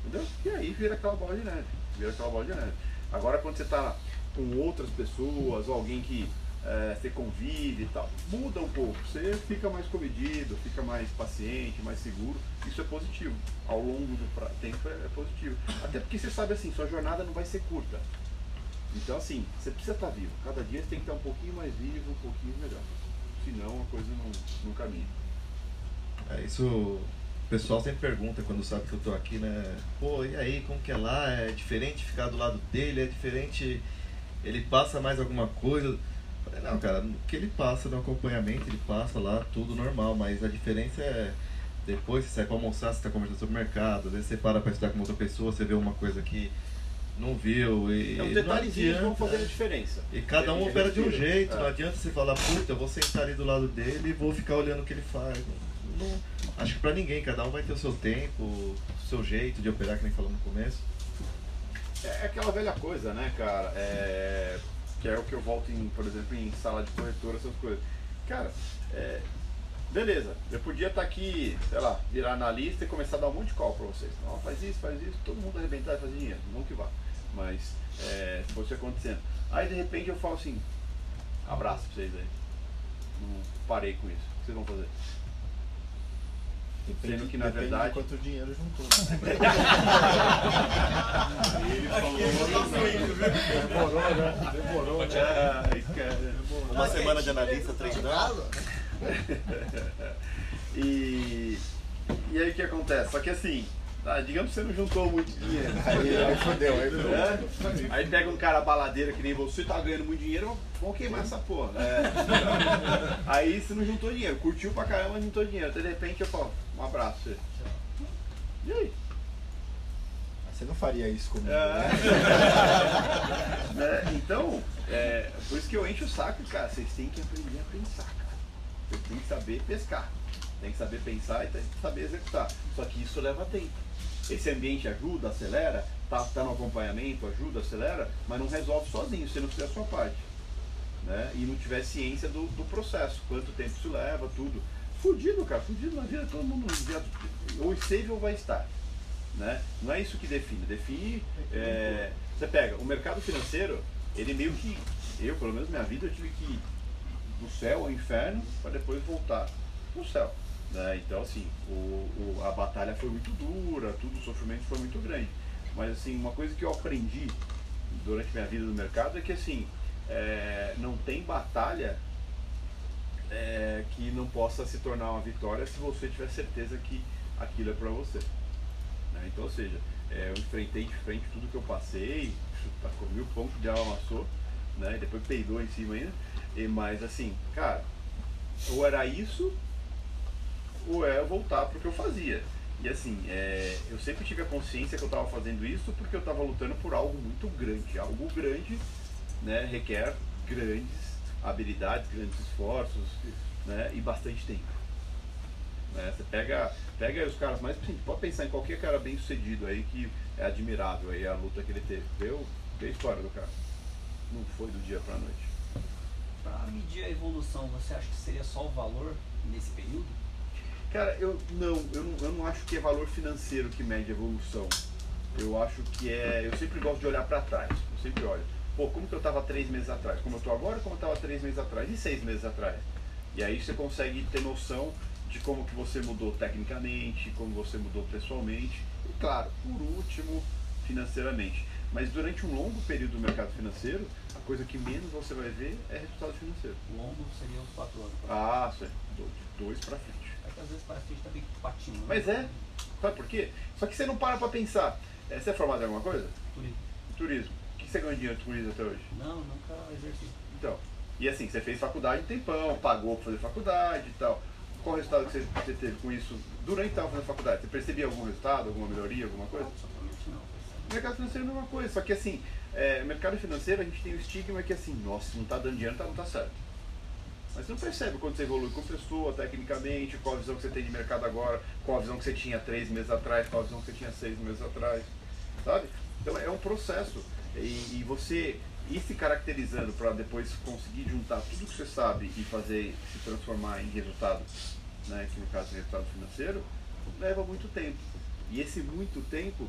Entendeu? E aí vira aquela bola de neve. Vira aquela bola de neve. Agora quando você está com outras pessoas, ou alguém que é, você convive e tal, muda um pouco. Você fica mais comedido, fica mais paciente, mais seguro. Isso é positivo. Ao longo do tempo é, é positivo. Até porque você sabe assim, sua jornada não vai ser curta. Então assim, você precisa estar vivo. Cada dia você tem que estar um pouquinho mais vivo, um pouquinho melhor senão a coisa não, não caminha. É, isso o pessoal sempre pergunta quando sabe que eu tô aqui, né? Pô, e aí, como que é lá? É diferente ficar do lado dele? É diferente. Ele passa mais alguma coisa? Falei, não, cara, o que ele passa no acompanhamento, ele passa lá, tudo normal, mas a diferença é depois você sai pra almoçar, você está conversando sobre o mercado, às vezes você para para estudar com outra pessoa, você vê uma coisa que não viu. E, é um detalhezinho que vão fazer a diferença. E cada um opera de um jeito, é. não adianta você falar, puta, eu vou sentar ali do lado dele e vou ficar olhando o que ele faz. Não, não, acho que pra ninguém, cada um vai ter o seu tempo, o seu jeito de operar, que nem falou no começo. É aquela velha coisa, né, cara? É, que é o que eu volto, em, por exemplo, em sala de corretora, essas coisas. Cara, é, beleza, eu podia estar tá aqui, sei lá, virar analista e começar a dar um monte de call pra vocês. Não, faz isso, faz isso, todo mundo arrebentar e fazer dinheiro, não que vá mas é, se fosse acontecendo. Aí de repente eu falo assim, abraço pra vocês aí. Não parei com isso. O que vocês vão fazer? Depende, Sendo que na verdade. De quanto dinheiro juntou. Ele <laughs> falou. Demorou, né? Demorou. Ai, cara. Uma semana de analista treinando. <laughs> e, e aí o que acontece? Só que assim, ah, digamos que você não juntou muito dinheiro. <laughs> Aí, aí fodeu, aí fodeu. É? Aí pega um cara baladeira que nem você, tá ganhando muito dinheiro, vamos queimar essa porra. É. Aí você não juntou dinheiro, curtiu pra caramba, não juntou dinheiro. Até de repente eu falo, um abraço. Você. E aí? Você não faria isso comigo, é. né? <laughs> né? Então, é, por isso que eu encho o saco, cara. Vocês têm que aprender a pensar, cara. Vocês têm que saber pescar. Tem que saber pensar e tem que saber executar. Só que isso leva tempo. Esse ambiente ajuda, acelera, tá, tá no acompanhamento, ajuda, acelera, mas não resolve sozinho, se não fizer a sua parte. Né? E não tiver ciência do, do processo, quanto tempo isso leva, tudo. Fudido, cara, fudido na vida, todo mundo ou esteve ou vai estar. Né? Não é isso que define. Define. É, você pega, o mercado financeiro, ele meio que. Eu, pelo menos minha vida, eu tive que ir do céu ao inferno para depois voltar pro céu. Né? Então, assim, o, o, a batalha foi muito dura, tudo, o sofrimento foi muito grande. Mas, assim, uma coisa que eu aprendi durante minha vida no mercado é que, assim, é, não tem batalha é, que não possa se tornar uma vitória se você tiver certeza que aquilo é para você. Né? Então, ou seja, é, eu enfrentei de frente tudo que eu passei, comi o pão que o diabo amassou, né? Depois peidou em cima ainda. E, mas assim, cara, ou era isso ou é voltar para o que eu fazia. E assim, é, eu sempre tive a consciência que eu estava fazendo isso porque eu estava lutando por algo muito grande. Algo grande né, requer grandes habilidades, grandes esforços né, e bastante tempo. Né? Você pega, pega os caras mais. Assim, pode pensar em qualquer cara bem sucedido aí que é admirável aí a luta que ele teve. Vê, a história do cara. Não foi do dia para noite. Para medir a evolução, você acha que seria só o valor nesse período? Cara, eu não, eu não, eu não acho que é valor financeiro que mede a evolução. Eu acho que é. Eu sempre gosto de olhar para trás. Eu sempre olho. Pô, como que eu estava três meses atrás? Como eu estou agora, como eu estava três meses atrás? E seis meses atrás? E aí você consegue ter noção de como que você mudou tecnicamente, como você mudou pessoalmente. E claro, por último, financeiramente. Mas durante um longo período do mercado financeiro, a coisa que menos você vai ver é resultado financeiro. Longo seria uns quatro anos. Ah, é. De dois para frente. É que às vezes parece que a gente tá meio patinho. Né? Mas é. Sabe por quê? Só que você não para pra pensar. É, você é formado em alguma coisa? Turismo. Turismo. O você ganhou dinheiro com turismo até hoje? Não, nunca exerci. Então. E assim, você fez faculdade um tempão, pagou pra fazer faculdade e tal. Qual o resultado que você, você teve com isso durante fazendo faculdade? Você percebia algum resultado, alguma melhoria, alguma coisa? Absolutamente não. mercado financeiro é a mesma coisa, só que assim, é, mercado financeiro a gente tem o estigma que assim, nossa, se não tá dando dinheiro, tá, não tá certo. Mas você não percebe quando você evolui com pessoa, tecnicamente, qual a visão que você tem de mercado agora, qual a visão que você tinha três meses atrás, qual a visão que você tinha seis meses atrás, sabe? Então é um processo. E, e você ir se caracterizando para depois conseguir juntar tudo que você sabe e fazer se transformar em resultado, né, que no caso é resultado financeiro, leva muito tempo. E esse muito tempo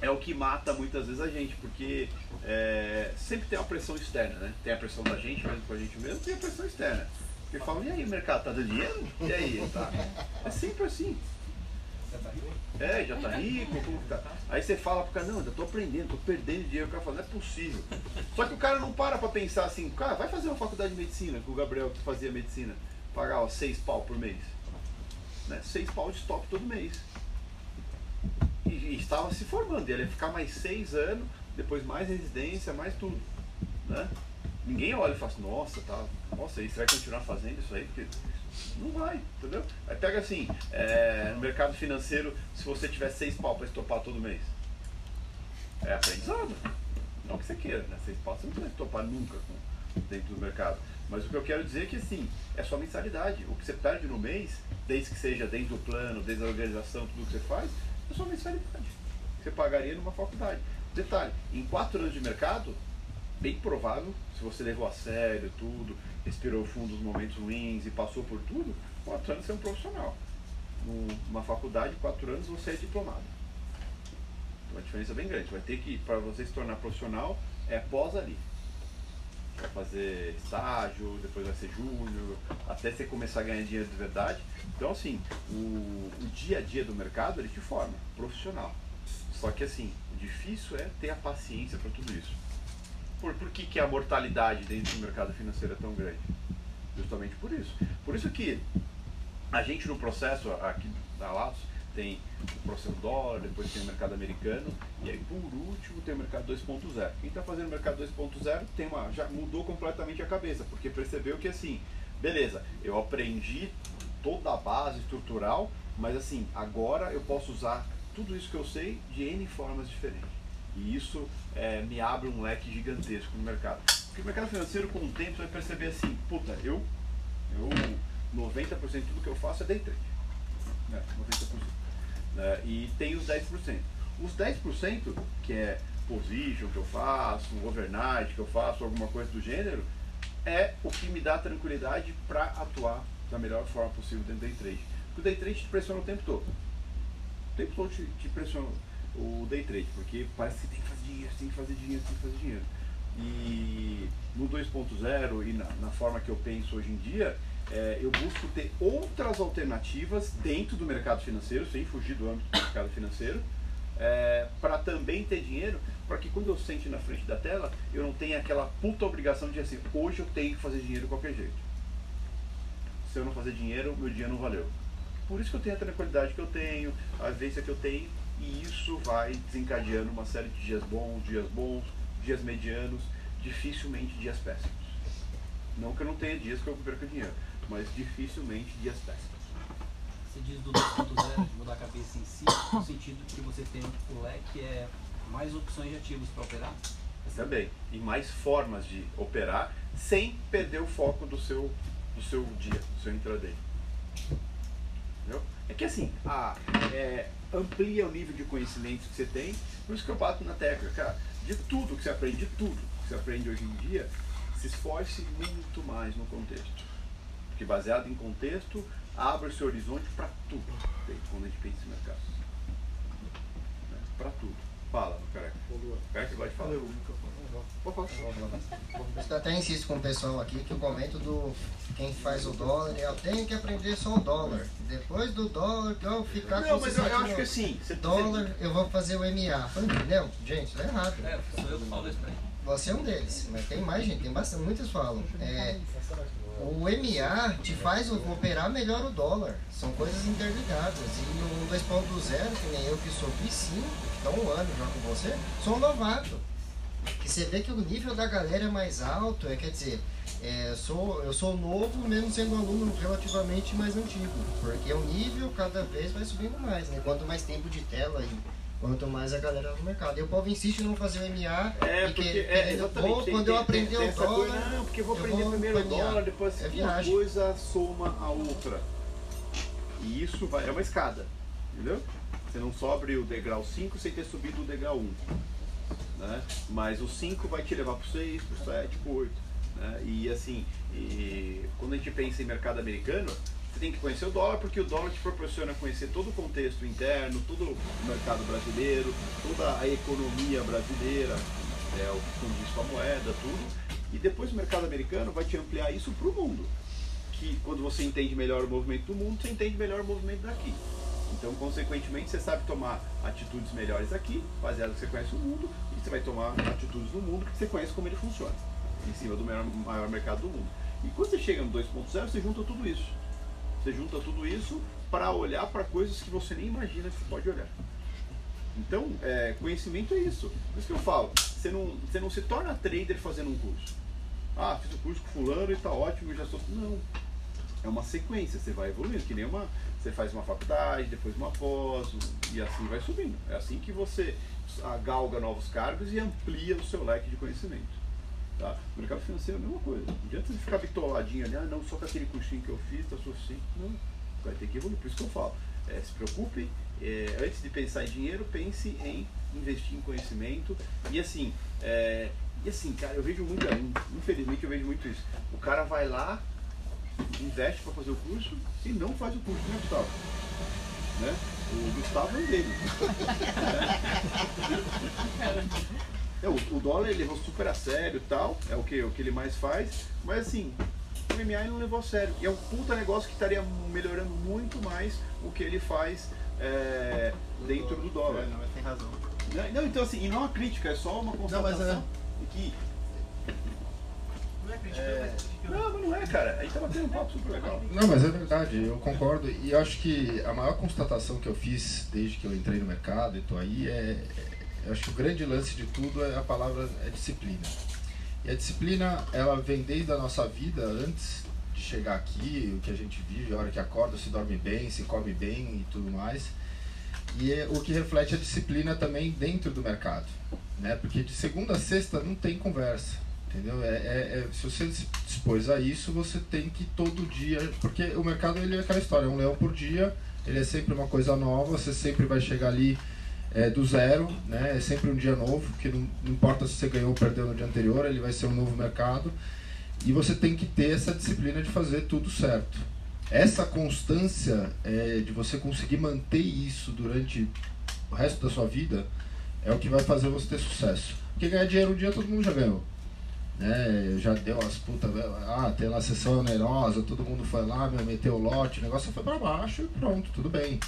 é o que mata muitas vezes a gente, porque é, sempre tem uma pressão externa, né? Tem a pressão da gente mesmo com a gente mesmo, tem a pressão externa. Porque falam, e aí, mercado tá dando dinheiro? E aí, tá? É sempre assim. É, já tá rico, como que tá? Aí você fala pro cara, não, ainda tô aprendendo, tô perdendo dinheiro. O cara fala, não é possível. Só que o cara não para pra pensar assim, cara, vai fazer uma faculdade de medicina, com o Gabriel que fazia medicina, pagava seis pau por mês. Né? Seis pau de stop todo mês. E, e estava se formando, ele ia ficar mais seis anos, depois mais residência, mais tudo. Né? Ninguém olha e fala assim, nossa, tá, nossa, e vai continuar fazendo isso aí? Porque não vai, entendeu? Aí pega assim, é, no mercado financeiro, se você tiver seis pau para estopar todo mês, é aprendizado. Não que você queira, né? Seis pau você não precisa estopar nunca com, dentro do mercado. Mas o que eu quero dizer é que assim, é sua mensalidade. O que você perde no mês, desde que seja dentro do plano, desde a organização, tudo que você faz, é sua mensalidade. Você pagaria numa faculdade. Detalhe, em quatro anos de mercado, bem provável, se você levou a sério tudo, respirou fundo os momentos ruins e passou por tudo, quatro anos você é um profissional. Numa faculdade, quatro anos você é diplomado. Então, uma diferença bem grande. Vai ter que, para você se tornar profissional, é pós ali. Vai fazer estágio, depois vai ser júnior, até você começar a ganhar dinheiro de verdade. Então, assim, o, o dia a dia do mercado, ele te forma, profissional. Só que, assim, o difícil é ter a paciência para tudo isso. Por, por que, que a mortalidade dentro do mercado financeiro é tão grande? Justamente por isso. Por isso que a gente no processo aqui da Latos tem o processo dólar, depois tem o mercado americano e aí por último tem o mercado 2.0. Quem está fazendo o mercado 2.0 tem uma já mudou completamente a cabeça, porque percebeu que assim, beleza, eu aprendi toda a base estrutural, mas assim, agora eu posso usar tudo isso que eu sei de N formas diferentes. E isso é, me abre um leque gigantesco no mercado. Porque o mercado financeiro, com o tempo, você vai perceber assim, puta, eu, eu 90% de tudo que eu faço é day trade. Né? 90%. Né? E tem os 10%. Os 10%, que é position que eu faço, overnight que eu faço, alguma coisa do gênero, é o que me dá tranquilidade para atuar da melhor forma possível dentro do day trade. Porque o day trade te pressiona o tempo todo. O tempo todo te, te pressiona o day trade, porque parece que tem que fazer dinheiro, tem que fazer dinheiro, tem que fazer dinheiro. E no 2.0 e na, na, forma que eu penso hoje em dia, é, eu busco ter outras alternativas dentro do mercado financeiro, sem fugir do âmbito do mercado financeiro, é, para também ter dinheiro, para que quando eu sente na frente da tela, eu não tenha aquela puta obrigação de assim, hoje eu tenho que fazer dinheiro de qualquer jeito. Se eu não fazer dinheiro, meu dia não valeu. Por isso que eu tenho a tranquilidade que eu tenho, a vivência que eu tenho, e isso vai desencadeando uma série de dias bons, dias bons, dias medianos, dificilmente dias péssimos. Não que eu não tenha dias que eu perca dinheiro, mas dificilmente dias péssimos. você diz do 2.0, de mudar a cabeça em si, no sentido que você tem o leque é mais opções de ativos para operar? Também. E mais formas de operar sem perder o foco do seu, do seu dia, do seu intraday. Entendeu? É que assim, a, é, amplia o nível de conhecimento que você tem, por isso que eu bato na tecla, cara, de tudo que você aprende, de tudo que você aprende hoje em dia, se esforce muito mais no contexto. Porque baseado em contexto, abre o seu horizonte para tudo quando a gente pensa em mercado. Né? Para tudo. Fala, meu careca. Careca gosta de falar. Eu até insisto com o pessoal aqui que o comento do quem faz o dólar é eu tenho que aprender só o dólar. Depois do dólar, que eu ficar Não, com mas esse eu, eu acho que assim, você dólar, eu vou fazer o MA. Entendeu? Gente, isso é errado. É, sou eu que falo isso pra ele. Você é um deles, mas tem mais gente, tem bastante, muitos falam. É, o MA te faz operar melhor o dólar. São coisas interligadas. E o 2.0, que nem eu que sou P5, que está um ano já com você, sou um novato. Que você vê que o nível da galera é mais alto, é, quer dizer, é, sou, eu sou novo, mesmo sendo um aluno relativamente mais antigo. Porque o nível cada vez vai subindo mais, né? Quanto mais tempo de tela e quanto mais a galera no mercado. E o povo insiste em não fazer o MA É, porque que, é, exatamente. pô, tem- quando tem- eu aprender tem- o essa coisa, dólar. não, porque eu vou eu aprender vou primeiro o dólar, depois É uma coisa soma a outra. E isso vai, é uma escada, entendeu? Você não sobe o degrau 5 sem ter subido o degrau 1. Né? Mas o 5 vai te levar para o 6, para o 7, para o 8. Né? E assim, e quando a gente pensa em mercado americano, você tem que conhecer o dólar, porque o dólar te proporciona conhecer todo o contexto interno, todo o mercado brasileiro, toda a economia brasileira, é, o que condiz com a moeda, tudo. E depois o mercado americano vai te ampliar isso para o mundo. Que quando você entende melhor o movimento do mundo, você entende melhor o movimento daqui. Então, consequentemente, você sabe tomar atitudes melhores aqui, baseado que você conhece o mundo, você vai tomar atitudes no mundo que você conhece como ele funciona, em cima do maior, maior mercado do mundo. E quando você chega no 2.0, você junta tudo isso. Você junta tudo isso para olhar para coisas que você nem imagina que você pode olhar. Então, é, conhecimento é isso. Por isso que eu falo, você não, você não se torna trader fazendo um curso. Ah, fiz o curso com fulano e tá ótimo, já sou. Não. É uma sequência, você vai evoluindo, que nem uma. Você faz uma faculdade, depois uma pós, e assim vai subindo. É assim que você galga novos cargos e amplia o seu leque de conhecimento. Tá? O mercado financeiro é a mesma coisa. Não adianta você ficar bitoladinho ali, ah, não, só com aquele cursinho que eu fiz, tá suficiente. Não, vai ter que evoluir. Por isso que eu falo, é, se preocupe, é, antes de pensar em dinheiro, pense em investir em conhecimento. E assim, é, e assim, cara, eu vejo muito, infelizmente eu vejo muito isso. O cara vai lá, investe para fazer o curso e não faz o curso, né, Gustavo? Né? O Gustavo é um deles. É, o, o dólar ele levou super a sério e tal, é o que, o que ele mais faz, mas assim, o MMA ele não levou a sério. E é um puta negócio que estaria melhorando muito mais o que ele faz é, dentro do dólar. É, não, mas tem razão. Não, não, então assim, e não é uma crítica, é só uma constatação que. Não é crítica, É... Não, mas não é, cara. A gente tendo um papo super legal. Não, mas é verdade, eu concordo. E acho que a maior constatação que eu fiz desde que eu entrei no mercado e tô aí é. é- acho que o grande lance de tudo é a palavra é disciplina. E a disciplina, ela vem desde a nossa vida, antes de chegar aqui, o que a gente vive, a hora que acorda, se dorme bem, se come bem e tudo mais. E é o que reflete a disciplina também dentro do mercado. Né? Porque de segunda a sexta não tem conversa. Entendeu? É, é- é- se você dispôs a isso, você tem que todo dia. Porque o mercado ele é aquela história, é um leão por dia, ele é sempre uma coisa nova, você sempre vai chegar ali é, do zero, né? é sempre um dia novo, que não, não importa se você ganhou ou perdeu no dia anterior, ele vai ser um novo mercado. E você tem que ter essa disciplina de fazer tudo certo. Essa constância é, de você conseguir manter isso durante o resto da sua vida é o que vai fazer você ter sucesso. Porque ganhar dinheiro um dia todo mundo já ganhou né, já deu as putas, ah, tem lá a sessão onerosa, todo mundo foi lá, meu, meteu o lote, o negócio foi para baixo e pronto, tudo bem.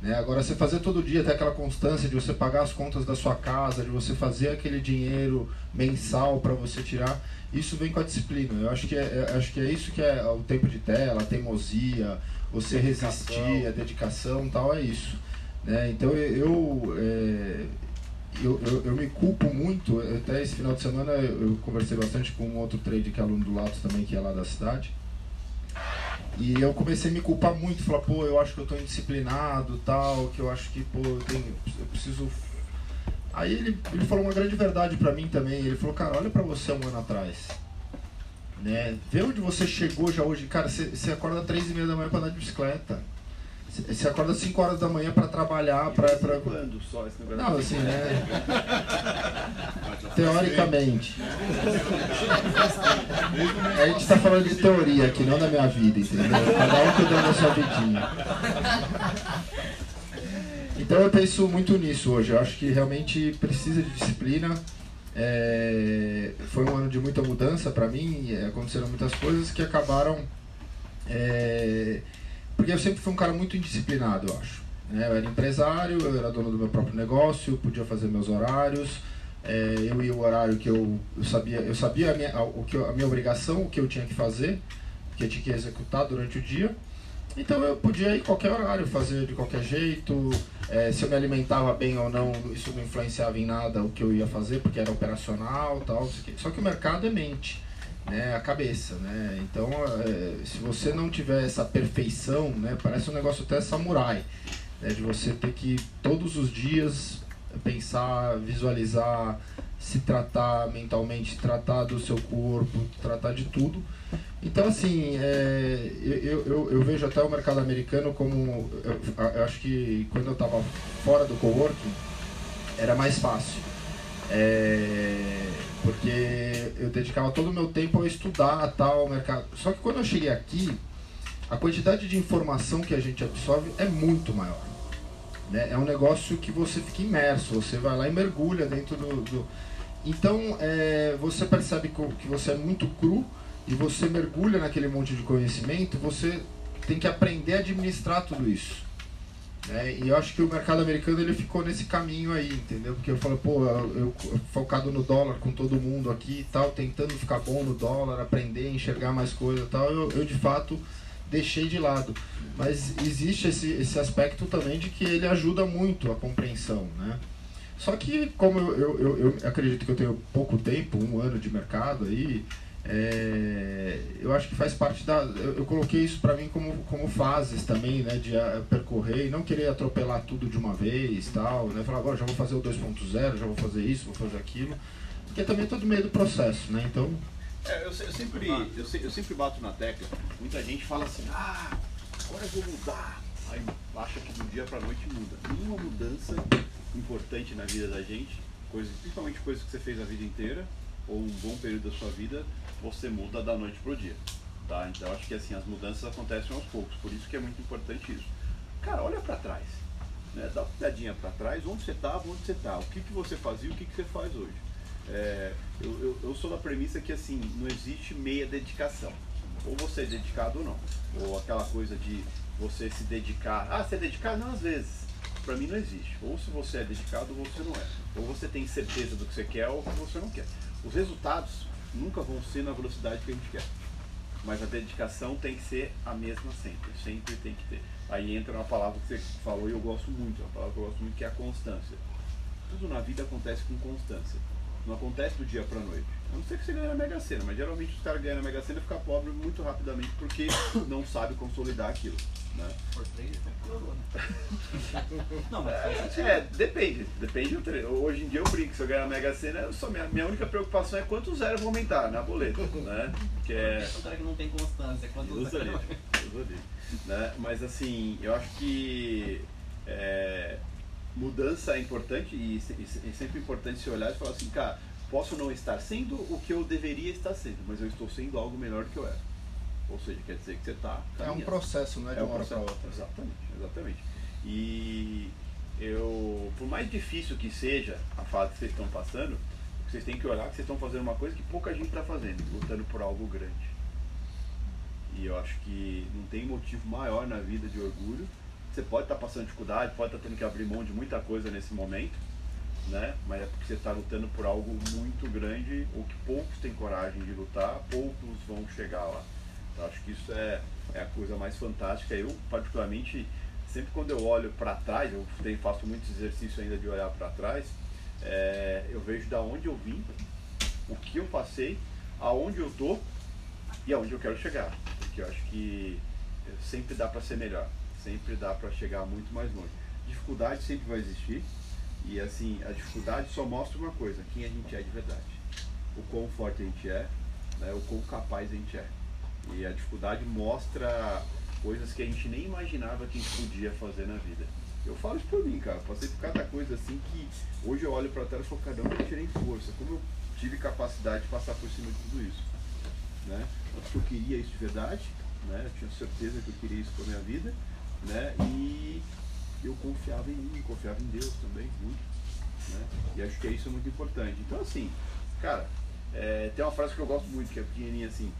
Né? Agora, você fazer todo dia, ter aquela constância de você pagar as contas da sua casa, de você fazer aquele dinheiro mensal para você tirar, isso vem com a disciplina. Eu acho que é, eu acho que é isso que é o tempo de tela, a teimosia, você resistir, a dedicação tal, é isso. Né? Então, eu, é, eu, eu, eu me culpo muito, até esse final de semana eu, conversei bastante com um outro trade que é aluno do Latos também, que é lá da cidade. E eu comecei a me culpar muito, falar, pô, eu acho que eu tô indisciplinado, tal, que eu acho que, pô, eu, tenho, eu preciso... Aí ele, ele falou uma grande verdade pra mim também, ele falou, cara, olha pra você um ano atrás, né, vê onde você chegou já hoje, cara, você acorda às três e meia da manhã pra andar de bicicleta, você- acorda às 5 horas da manhã pra trabalhar, pra... pra... Quando só esse negócio? Não, assim, né, teoricamente. A gente tá falando de teoria aqui, não da minha vida, entendeu? Cada um cuidando da sua vidinha. Então eu penso muito nisso hoje. Eu acho que realmente precisa de disciplina. É, Foi um ano de muita mudança para mim. e Aconteceram muitas coisas que acabaram. é, Porque eu sempre fui um cara muito indisciplinado, eu acho. né? Eu era empresário, eu era dono do meu próprio negócio, podia fazer meus horários. é, Eu ia o horário que eu, sabia, eu sabia a minha, o que a minha obrigação, o que eu tinha que fazer, que eu tinha que executar durante o dia. Então eu podia ir qualquer horário, fazer de qualquer jeito. eh, se eu me alimentava bem ou não, isso não influenciava em nada o que eu ia fazer, porque era operacional tal. o. Só que o mercado é mente, né? A cabeça, né? Então eh, se você não tiver essa perfeição, né? Parece um negócio até samurai, né? De você ter que todos os dias pensar, visualizar, se tratar mentalmente, tratar do seu corpo, tratar de tudo. Então, assim, é, eu, eu, eu vejo até o mercado americano como. Eu, eu acho que quando eu estava fora do coworking, era mais fácil. É, porque eu dedicava todo o meu tempo a estudar tal, mercado. Só que quando eu cheguei aqui, a quantidade de informação que a gente absorve é muito maior. Né? É um negócio que você fica imerso, você vai lá e mergulha dentro do. do... Então é, você percebe que você é muito cru e você mergulha naquele monte de conhecimento, você tem que aprender a administrar tudo isso. Né? E eu acho que o mercado americano ele ficou nesse caminho aí, entendeu? Porque eu falo, pô, eu, eu focado no dólar com todo mundo aqui e tal, tentando ficar bom no dólar, aprender, enxergar mais coisa e tal, eu, eu de fato deixei de lado. Mas existe esse, esse aspecto também de que ele ajuda muito a compreensão, né? Só que, como eu, eu, eu, eu acredito que eu tenho pouco tempo, um ano de mercado aí, é, eu acho que faz parte da. Eu, eu coloquei isso para mim como, como fases também, né? De ah, percorrer e não querer atropelar tudo de uma vez tal, né? Falar, agora já vou fazer o 2.0, já vou fazer isso, vou fazer aquilo. Porque também é todo meio do processo, né? Então. É, eu, eu sempre, eu, eu sempre bato na tecla. Muita gente fala assim, ah, agora eu vou mudar. Aí acha que do dia pra noite muda. Nenhuma mudança importante na vida da gente, coisas, principalmente coisas que você fez a vida inteira, ou um bom período da sua vida, você muda da noite pro dia. Tá? Então acho que assim, as mudanças acontecem aos poucos, por isso que é muito importante isso. Cara, olha pra trás. Né? Dá uma olhadinha pra trás, onde você estava, onde você está, o que, que você fazia e o que, que você faz hoje. É, eu, eu, eu sou da premissa que assim, não existe meia dedicação. Ou você é dedicado ou não. Ou aquela coisa de você se dedicar. Ah, você é dedicado? Não, às vezes. Pra mim não existe. Ou se você é dedicado ou você não é. Ou você tem certeza do que você quer ou que você não quer. Os resultados nunca vão ser na velocidade que a gente quer. Mas a dedicação tem que ser a mesma sempre. Sempre tem que ter. Aí entra uma palavra que você falou e eu gosto muito. Uma palavra que eu gosto muito que é a constância. Tudo na vida acontece com constância. Não acontece do dia pra noite. A não ser que você ganhe na Mega Sena, mas geralmente os caras ganham na Mega Sena e ficam pobres muito rapidamente porque não sabe consolidar aquilo. Né? Por três, então piorou, né? Não, mas faz É, sentido. é, depende. Depende do tre- Hoje em dia eu brinco, se eu ganhar na Mega Sena, eu só, minha, minha única preocupação é quanto zero eu vou aumentar na boleta. Né? Que é. <laughs> O cara que não tem constância, quando Deus o livre, Deus o livre, né? Mas assim, eu acho que é, mudança é importante e, e é sempre importante se olhar e falar assim, cara, posso não estar sendo o que eu deveria estar sendo, mas eu estou sendo algo melhor do que eu era. Ou seja, quer dizer que você está. É um processo, não é de uma hora pra outra. Exatamente, exatamente. E eu, por mais difícil que seja a fase que vocês estão passando, vocês têm que olhar que vocês estão fazendo uma coisa que pouca gente está fazendo, lutando por algo grande. E eu acho que não tem motivo maior na vida de orgulho. Você pode estar passando dificuldade, pode estar tendo que abrir mão de muita coisa nesse momento, né? Mas é porque você está lutando por algo muito grande, ou que poucos têm coragem de lutar, poucos vão chegar lá. Eu acho que isso é, é a coisa mais fantástica. Eu, particularmente, sempre quando eu olho para trás, eu tenho, faço muito exercício ainda de olhar para trás, é, eu vejo da onde eu vim, o que eu passei, aonde eu tô e aonde eu quero chegar. Porque eu acho que sempre dá para ser melhor, sempre dá para chegar muito mais longe. Dificuldade sempre vai existir e assim a dificuldade só mostra uma coisa: quem a gente é de verdade, o quão forte a gente é, né, o quão capaz a gente é. E a dificuldade mostra coisas que a gente nem imaginava que a gente podia fazer na vida. Eu falo isso por mim, cara. Passei por cada coisa assim que hoje eu olho para trás e falo, caramba, eu tirei força. Como eu tive capacidade de passar por cima de tudo isso. Né? Porque eu queria isso de verdade, né? eu tinha certeza que eu queria isso para minha vida, né? e eu confiava em mim, confiava em Deus também, muito. Né? E acho que isso é muito importante. Então, assim, cara, é, tem uma frase que eu gosto muito, que é pequenininha assim: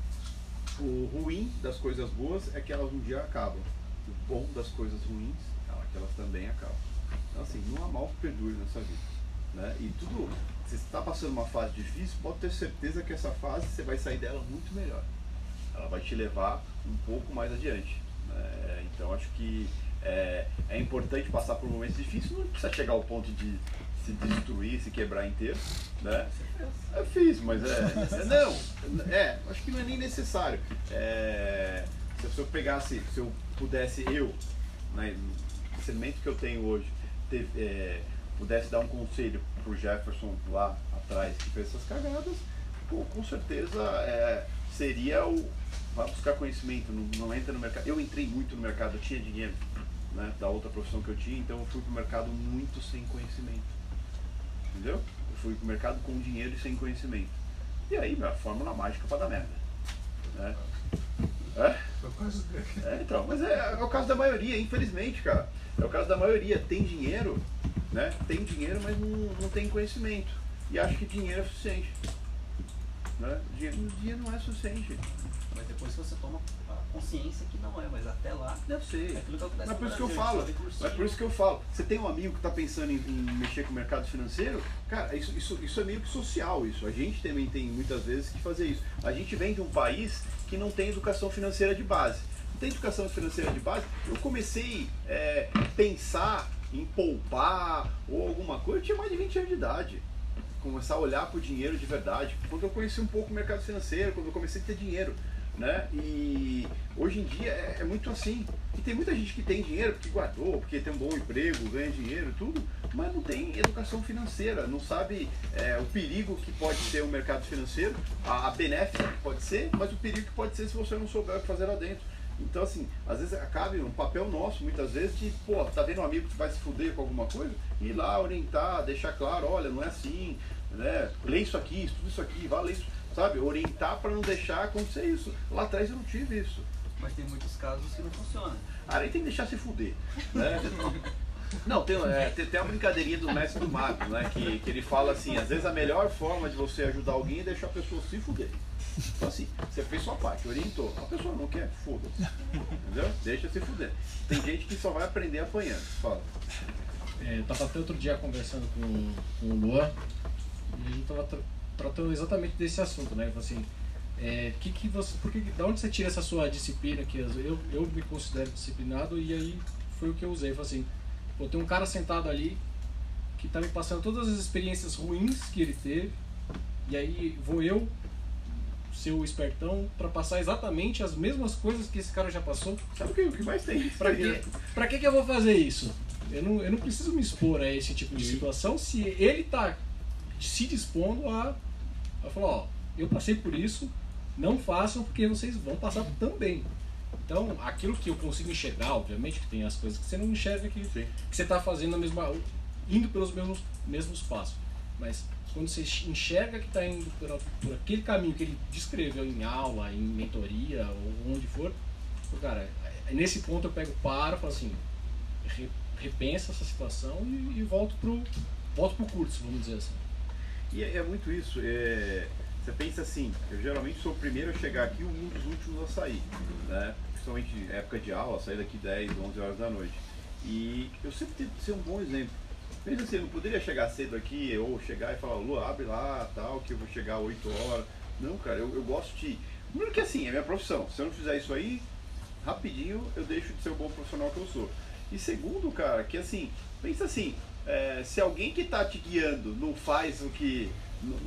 o ruim das coisas boas é que elas um dia acabam, o bom das coisas ruins é que elas também acabam. Então, assim, não há mal que perdure nessa vida. Né? E tudo, se você está passando uma fase difícil, pode ter certeza que essa fase você vai sair dela muito melhor. Ela vai te levar um pouco mais adiante. Né? Então acho que é, é, importante passar por momentos difíceis, não precisa chegar ao ponto de se destruir, se quebrar inteiro. Né? Eu fiz, mas é, é. <laughs> Não, é, acho que não é nem necessário. É, se eu pegasse, se eu pudesse, eu, né, o segmento que eu tenho hoje, ter, é, pudesse dar um conselho pro Jefferson lá atrás que fez essas cagadas, pô, com certeza é, seria o. Vai buscar conhecimento, não, não, entra no mercado. Eu entrei muito no mercado, eu tinha dinheiro né, da outra profissão que eu tinha, então eu fui pro mercado muito sem conhecimento. Entendeu? Eu fui pro mercado com dinheiro e sem conhecimento. E aí, minha fórmula mágica para dar merda. Né? É? é? Então, mas é, é o caso da maioria, infelizmente, cara. É o caso da maioria. Tem dinheiro, né? Tem dinheiro, mas não, não tem conhecimento. E acha que dinheiro é suficiente. Né? Dinheiro, dinheiro não é suficiente. Depois você toma consciência que não é, mas até lá. Eu sei. É aquilo que mas por isso que eu falo. Mas por isso que eu falo. Você tem um amigo que está pensando em, em, mexer com o mercado financeiro, cara, isso, isso, isso é meio que social isso. A gente também tem muitas vezes que fazer isso. A gente vem de um país que não tem educação financeira de base. Não tem educação financeira de base. Eu comecei a é, pensar em poupar ou alguma coisa, eu tinha mais de 20 anos de idade. Começar a olhar para o dinheiro de verdade. Quando eu conheci um pouco o mercado financeiro, quando eu comecei a ter dinheiro. Né? E hoje em dia é, é, muito assim. E tem muita gente que tem dinheiro porque guardou, porque tem um bom emprego, ganha dinheiro, tudo, mas não tem educação financeira, não sabe é, o perigo que pode ser o mercado financeiro, a, a benéfica que pode ser, mas o perigo que pode ser se você não souber o que fazer lá dentro. Então, assim, às vezes cabe um papel nosso, muitas vezes, de, pô, tá vendo um amigo que vai se fuder com alguma coisa? Ir lá orientar, deixar claro, olha, não é assim, né? Lê isso aqui, estuda isso aqui, vá ler isso, sabe? Orientar para não deixar acontecer isso. Lá atrás eu não tive isso. Mas tem muitos casos que não funciona. Aí tem que deixar se fuder, né? <laughs> Não, tem, é, tem, tem uma brincadeirinha do mestre do mago, né? Que, que ele fala assim, às vezes a melhor forma de você ajudar alguém é deixar a pessoa se fuder. Então assim, você fez sua parte, orientou. A pessoa não quer, foda-se. Entendeu? Deixa se fuder. Tem gente que só vai aprender apanhando. Fala. É, eu tava até outro dia conversando com, com o Luan e a gente tava tra tratando exatamente desse assunto, né? Assim, é, que que você, por que, da onde você tira essa sua disciplina que eu, eu me considero disciplinado e aí foi o que eu usei, falei assim, pô, tem um cara sentado ali que tá me passando todas as experiências ruins que ele teve e aí vou eu ser o espertão para passar exatamente as mesmas coisas que esse cara já passou. Sabe o que, o que mais tem? Pra que, pra que, que eu vou fazer isso? Eu não, eu não preciso me expor a esse tipo de situação se ele tá se dispondo a, a falar, ó, eu passei por isso, não façam porque vocês vão passar também. Então, aquilo que eu consigo enxergar, obviamente, que tem as coisas que você não enxerga que, que você está fazendo a mesma, indo pelos mesmos, mesmos passos. Mas quando você enxerga que está indo por, por, aquele caminho que ele descreveu em aula, em mentoria ou onde for, cara, é, nesse ponto eu pego, paro, falo assim, repensa essa situação e, e volto pro volto pro curso, vamos dizer assim. E é, é muito isso. É, você pensa assim, eu geralmente sou o primeiro a chegar aqui e um dos últimos a sair, né? Principalmente época de aula, sair daqui 10, 11 horas da noite. E eu sempre tento ser um bom exemplo. Pensa assim, eu não poderia chegar cedo aqui ou chegar e falar, Lu, abre lá, tal, que eu vou chegar 8 horas. Não, cara, eu, eu gosto de. Primeiro que assim, é minha profissão. Se eu não fizer isso aí, rapidinho eu deixo de ser o bom profissional que eu sou. E segundo, cara, que assim, pensa assim, é, se alguém que está te guiando não faz o que.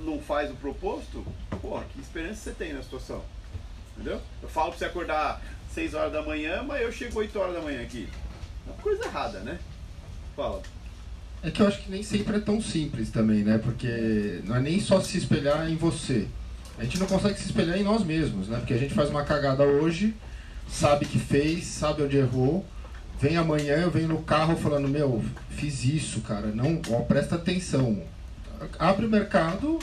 não faz o proposto, porra, que esperança você tem na situação? Entendeu? Eu falo pra você acordar 6 horas da manhã, mas eu chego 8 horas da manhã aqui. É uma coisa errada, né? Fala. É que eu acho que nem sempre é tão simples também, né? Porque não é nem só se espelhar em você. A gente não consegue se espelhar em nós mesmos, né? Porque a gente faz uma cagada hoje, sabe que fez, sabe onde errou. Vem amanhã, eu venho no carro falando, meu, fiz isso, cara, não, ó, presta atenção. Abre o mercado,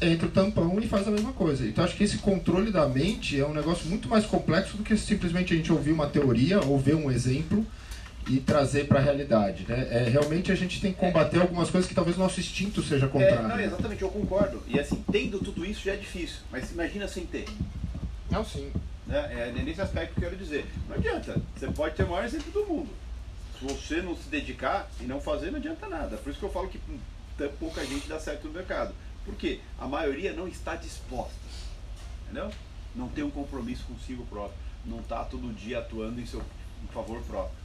entra o tampão e faz a mesma coisa. Então acho que esse controle da mente é um negócio muito mais complexo do que simplesmente a gente ouvir uma teoria ou ver um exemplo e trazer para a realidade. Né? É, realmente a gente tem que combater algumas coisas que talvez o nosso instinto seja É, contrário. não, exatamente, eu concordo. E assim, tendo tudo isso já é difícil. Mas imagina sem ter. Não, sim. Né? É nesse aspecto que eu quero dizer. Não adianta. Você pode ter o maior exemplo do mundo. Se você não se dedicar e não fazer, não adianta nada. Por isso que eu falo que tão pouca gente dá certo no mercado. Por quê? A maioria não está disposta. Entendeu? Não tem um compromisso consigo próprio. Não está todo dia atuando em seu em favor próprio.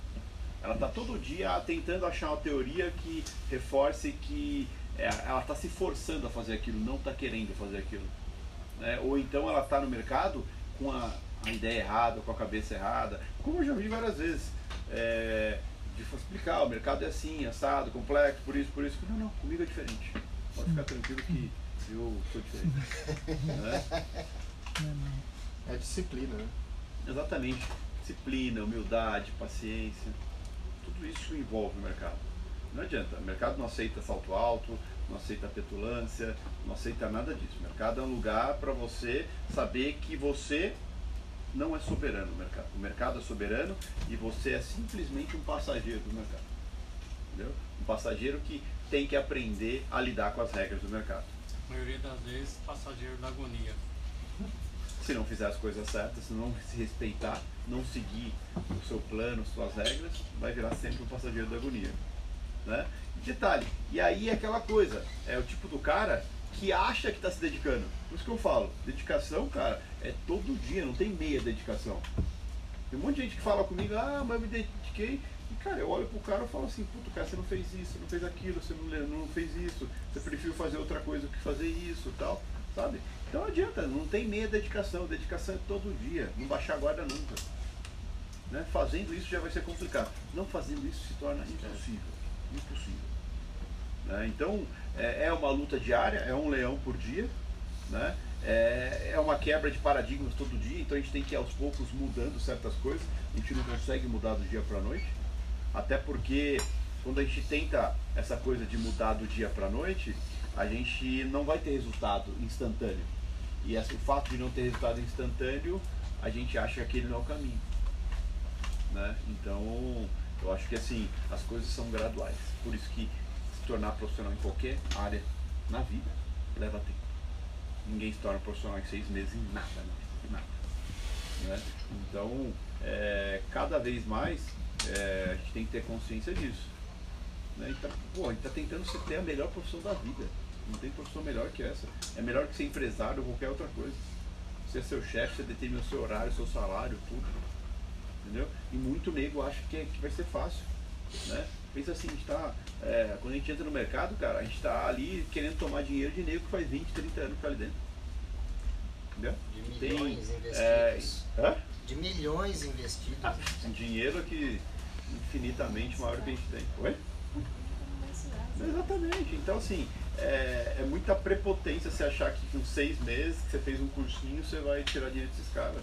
Ela está todo dia tentando achar uma teoria que reforce que é, ela está se forçando a fazer aquilo, não está querendo fazer aquilo. né? Ou então ela está no mercado com a, a ideia errada, com a cabeça errada, como eu já vi várias vezes. é, de explicar, o mercado é assim, assado, complexo, por isso, por isso. Não, não, comigo é diferente. Pode ficar tranquilo que eu sou diferente. né? É disciplina, né? Exatamente. Disciplina, humildade, paciência. Tudo isso envolve o mercado. Não adianta. O mercado não aceita salto alto, não aceita petulância, não aceita nada disso. O mercado é um lugar para você saber que você não é soberano no mercado. O mercado é soberano e você é simplesmente um passageiro do mercado. Entendeu? Um passageiro que tem que aprender a lidar com as regras do mercado. A maioria das vezes, passageiro da agonia. se não fizer as coisas certas, se não se respeitar, não seguir o seu plano, suas regras, vai virar sempre um passageiro da agonia. Né? Detalhe, e aí é aquela coisa, é o tipo do cara que acha que está se dedicando. Por isso que eu falo, dedicação, cara, é todo dia, não tem meia dedicação. Tem um monte de gente que fala comigo, ah, mas eu me dediquei. E cara, eu olho pro cara e falo assim, puto, cara, você não fez isso, você não fez aquilo, você não, não fez isso, você preferiu fazer outra coisa do que fazer isso tal, sabe? Então não adianta, não tem meia dedicação, dedicação é todo dia, não baixar a guarda nunca. Né? Fazendo isso já vai ser complicado. Não fazendo isso se torna impossível. Impossível. Né? Então é, é uma luta diária, é um leão por dia, né? É, é uma quebra de paradigmas todo dia, então a gente tem que ir aos poucos mudando certas coisas, a gente não consegue mudar do dia para a noite, até porque quando a gente tenta essa coisa de mudar do dia para a noite, a gente não vai ter resultado instantâneo. E esse- o fato de não ter resultado instantâneo, a gente acha que aquele não é o caminho. Né? Então, eu acho que assim, as coisas são graduais. Por isso que se tornar profissional em qualquer área na vida leva tempo. Ninguém se torna profissional em seis meses em nada, não. Nada. Né? Então, é, cada vez mais é, a gente tem que ter consciência disso. Né? Tá, pô, a gente está tentando se ter a melhor profissão da vida. Não tem profissão melhor que essa. É melhor que ser empresário ou qualquer outra coisa. Você é seu chefe, você determina o seu horário, seu salário, tudo. Entendeu? E muito nego acha que, é- que vai ser fácil. Né? Pensa assim, a gente tá, é, quando a gente entra no mercado, cara, a gente está ali querendo tomar dinheiro de nego que faz 20, 30 anos que tá ali dentro. Entendeu? De Tem, milhões é, investidos. hã? De milhões investidos. Um <laughs> dinheiro que infinitamente maior que a gente tem. Oi? Exatamente. Então, assim, é, é muita prepotência você achar que com seis meses que você fez um cursinho você vai tirar dinheiro desses caras.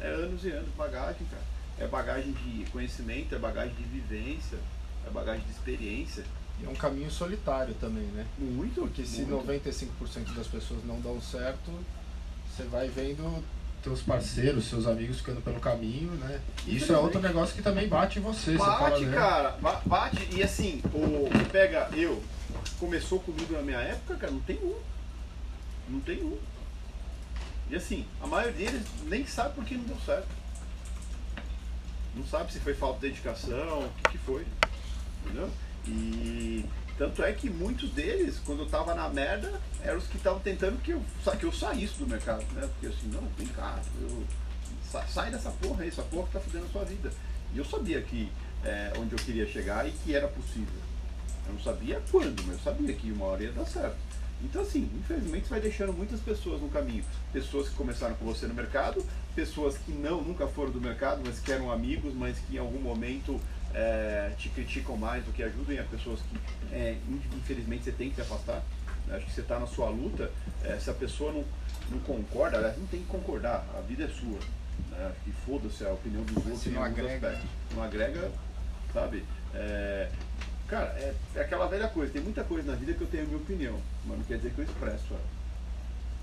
É anos e anos, bagagem, cara. É bagagem de conhecimento, é bagagem de vivência, é bagagem de experiência. E é um caminho solitário também, né? Muito. Porque se muito. 95% das pessoas não dão certo, você vai vendo teus parceiros, seus amigos ficando pelo caminho, né? Isso é outro negócio que também bate em você. você Bate, fala, né? cara, ba- bate. E assim, o pega eu, começou comigo na minha época, cara, não tem um. Não tem um. E assim, a maioria deles nem sabe por que não deu certo. Não sabe se foi falta de dedicação, o que, que foi. Entendeu? E tanto é que muitos deles, quando eu tava na merda, eram os que estavam tentando que eu, que eu saísse do mercado, né? Porque assim, não, vem cá, eu, sa- sai dessa porra aí, essa porra que tá fudendo a sua vida. E eu sabia que é, onde eu queria chegar e que era possível. Eu não sabia quando, mas eu sabia que uma hora ia dar certo. Então, assim, infelizmente você vai deixando muitas pessoas no caminho. Pessoas que começaram com você no mercado, pessoas que não, nunca foram do mercado, mas que eram amigos, mas que em algum momento é, te criticam mais do que ajudam, e há pessoas que, é, infelizmente, você tem que se afastar. Acho que você está na sua luta, é, se a pessoa não, não concorda, aliás, não tem que concordar, a vida é sua. Né? Acho que foda-se a opinião dos outros em não alguns agrega. aspectos. Não agrega, sabe? É, cara, é, é aquela velha coisa, tem muita coisa na vida que eu tenho a minha opinião, mas não quer dizer que eu expresso ela.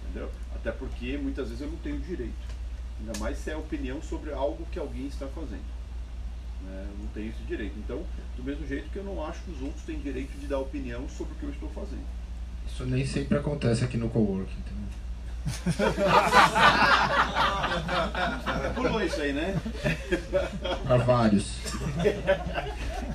Entendeu? Até porque muitas vezes eu não tenho direito. Ainda mais se é opinião sobre algo que alguém está fazendo. Né? Eu não tenho esse direito. Então, do mesmo jeito que eu não acho que os outros têm direito de dar opinião sobre o que eu estou fazendo. Isso nem sempre acontece aqui no coworking. entendeu? <laughs> Pulou isso aí, né? Para vários.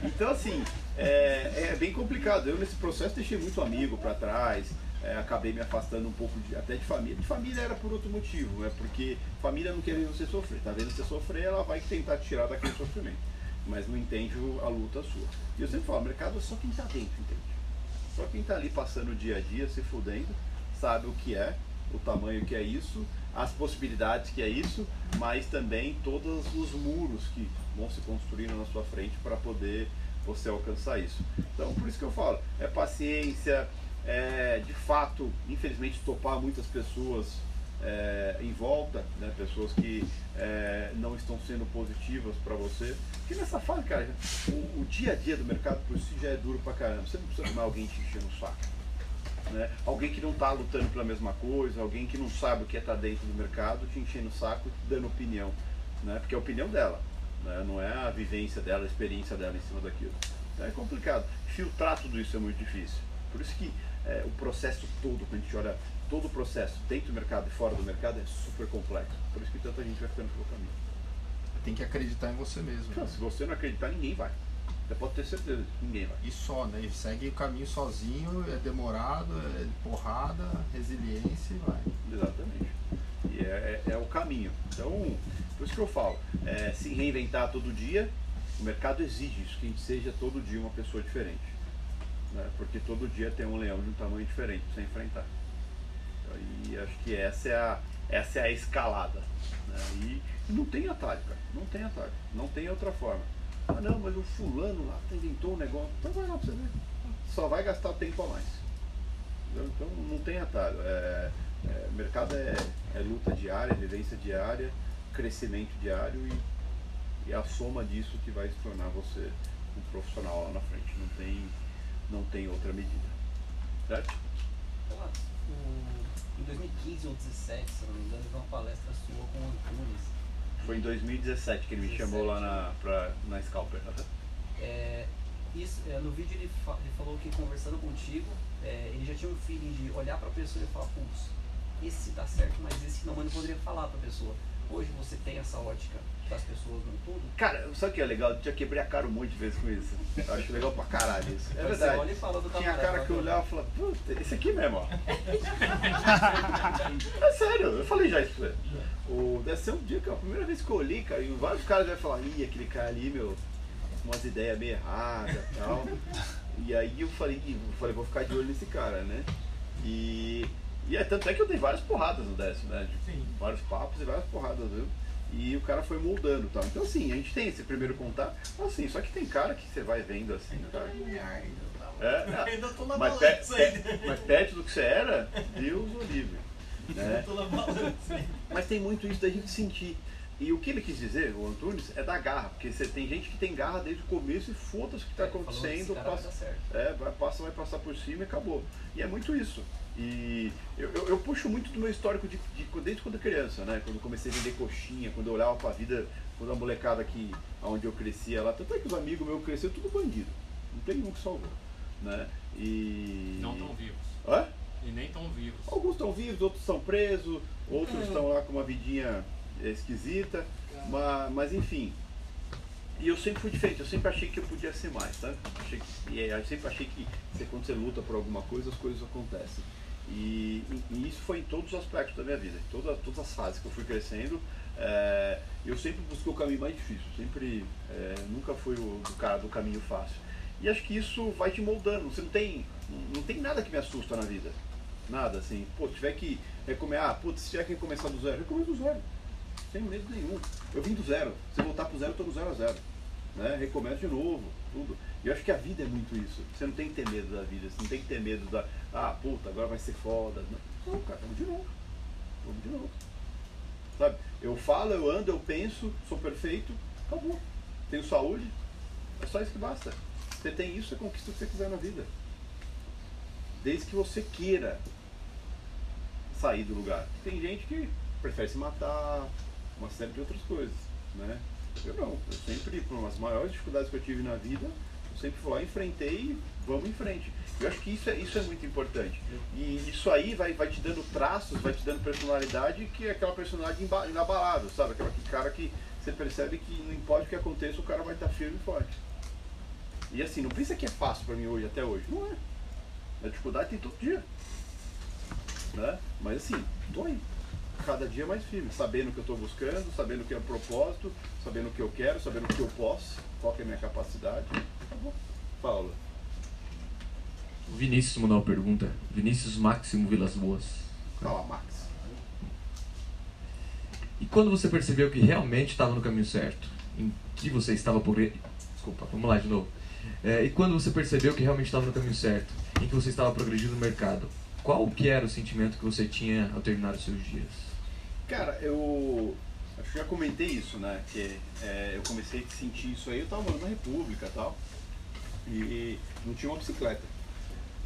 então, assim, é, é bem complicado. Eu, nesse processo, deixei muito amigo para trás. é, acabei me afastando um pouco de- até de família. De família era por outro motivo, é porque família não quer ver você sofrer. Tá vendo você sofrer, ela vai tentar te tirar daquele sofrimento. Mas não entende a luta sua. E eu sempre falo, mercado é só quem tá dentro, entende? Só quem tá ali passando o dia a dia, se fudendo, sabe o que é, o tamanho que é isso, as possibilidades que é isso, mas também todos os muros que vão se construindo na sua frente para poder você alcançar isso. Então, por isso que eu falo, é paciência, é de fato, infelizmente, topar muitas pessoas é, em volta, né, pessoas que é, não estão sendo positivas para você. Porque nessa fase, cara, o, o dia a dia do mercado por si já é duro pra caramba. Você não precisa tomar alguém te enchendo o saco. Né? Alguém que não está lutando pela mesma coisa, alguém que não sabe o que é estar dentro do mercado, te enchendo o saco e te dando opinião. Né? Porque é a opinião dela, né? não é a vivência dela, a experiência dela em cima daquilo. Então é complicado. Filtrar tudo isso é muito difícil. Por isso que é, o processo todo, quando a gente olha todo o processo dentro do mercado e fora do mercado, é super complexo. Por isso que tanta gente vai ficando pelo caminho. Tem que acreditar em você mesmo. Então, se você não acreditar, ninguém vai. Você pode ter certeza, ninguém vai. E só, né? E segue o caminho sozinho, é demorado, é porrada, resiliência e vai. Exatamente. E é, é- é o caminho. Então, por isso que eu falo, é, se reinventar todo dia, o mercado exige isso, que a gente seja todo dia uma pessoa diferente. né? Porque todo dia tem um leão de um tamanho diferente para você enfrentar. E acho que essa é a, essa é a escalada. né? E não tem atalho, cara. Não tem atalho. Não tem outra forma. Ah não, mas o fulano lá inventou um negócio. Então vai lá pra você ver. Só vai gastar tempo a mais. Entendeu? Então não tem atalho. É, é, mercado é, é luta diária, vivência diária, crescimento diário e, e a soma disso que vai se tornar você um profissional lá na frente. Não tem, não tem outra medida. Certo? Sei lá, o- em 2015 ou 2017, se não me engano, teve uma palestra sua com o Antunes. Foi em 2017 que ele me chamou lá na, pra, na Scalper. É, isso, é, no vídeo ele, fa- ele falou que conversando contigo, é, ele já tinha um feeling de olhar pra pessoa e falar, putz, esse dá certo, mas esse não, mas não poderia falar pra pessoa. Hoje você tem essa ótica das pessoas no tudo. Cara, sabe o que é legal? Eu já quebrei a cara um monte de vezes com isso. Eu acho legal pra caralho isso. É você verdade. olha e fala do Tinha cara que eu fala, olhava e falava, puta, esse aqui mesmo, ó. <laughs> é sério, eu falei já isso pra ele. O, deve ser um dia que é a primeira vez que eu olhei, cara, e vários caras devem falar, ih, aquele cara ali, meu, umas ideias meio erradas e tal. E aí eu falei, eu falei, vou ficar de olho nesse cara, né? E, e é tanto é que eu dei várias porradas no décimo, né? De- Vários papos e várias porradas, viu? E o cara foi moldando tal. Então assim, a gente tem esse primeiro contato, assim, só que tem cara que você vai vendo assim, cara. É, <laughs> Ainda tô na mas, balança pe- ainda. mas perto do que você era, Deus o livre. <laughs> Né? Mas tem muito isso da gente sentir. E o que ele quis dizer, o Antunes, é da garra, porque você tem gente que tem garra desde o começo e foda-se o que está É, falou, acontecendo, vai passa, dar certo. é, vai, passa, vai passar por cima e acabou. E é muito isso. E eu, eu, eu puxo muito do meu histórico de, de- desde quando criança, né? Quando eu comecei a vender coxinha, quando eu olhava pra vida, quando a molecada aqui, onde eu crescia lá, tanto é que os amigos meus cresceram tudo bandido. Não tem nenhum que salvou. Né? E. Não tão vivos. Hã? E nem tão vivos. Alguns estão vivos, outros estão presos, outros É. estão lá com uma vidinha é, esquisita, mas, mas enfim. E eu sempre fui diferente, eu sempre achei que eu podia ser mais, tá? Achei que, e eu sempre achei que quando você luta por alguma coisa, as coisas acontecem. E, e- isso foi em todos os aspectos da minha vida, em todas, todas as fases que eu fui crescendo. é, eu sempre busquei o caminho mais difícil, sempre, é, nunca fui o do cara do caminho fácil. E acho que isso vai te moldando, você não tem, não tem nada que me assusta na vida. Nada, assim. Pô, tiver que recomeçar, ah, putz, se tiver que começar do zero, recomeça do zero. Sem medo nenhum. Eu vim do zero. Se eu voltar pro zero, eu tô zero a zero. Né? Recomeço de novo, tudo. E eu acho que a vida é muito isso. Você não tem que ter medo da vida, você não tem que ter medo da, ah, puta, agora vai ser foda. Não, cara, vamos de novo. Vamos de novo. Sabe? Eu falo, eu ando, eu penso, sou perfeito, acabou. Tenho saúde, é só isso que basta. Você tem isso, você conquista o que você quiser na vida. Desde que você queira sair do lugar. Tem gente que prefere se matar, uma série de outras coisas, né? Eu não, eu sempre, por as maiores dificuldades que eu tive na vida, sempre fui lá, enfrentei e vamos em frente. Eu acho que isso é, isso é muito importante. E isso aí vai, vai te dando traços, vai te dando personalidade, que é aquela personalidade inabalável, sabe? Aquele cara que você percebe que não importa o que aconteça, o cara vai estar firme e forte. E assim, não pensa que é fácil para mim hoje, até hoje. Não é. A dificuldade tem todo dia. Né? Mas assim, tô aí. Cada dia mais firme, sabendo o que eu estou buscando, sabendo o que é o propósito, sabendo o que eu quero, sabendo o que eu posso, qual que é a minha capacidade. Fala. O Vinícius mandou uma pergunta. Vinícius Máximo Vilas Boas. Fala, Max. E quando você percebeu que realmente estava no caminho certo? Em que você estava por. Desculpa, vamos lá de novo. É, e quando você percebeu que realmente estava no caminho certo, em que você estava progredindo no mercado, qual que era o sentimento que você tinha ao terminar os seus dias? Cara, eu acho que já comentei isso, né? Que é, eu comecei a sentir isso aí, eu estava morando na República e tal, e não tinha uma bicicleta.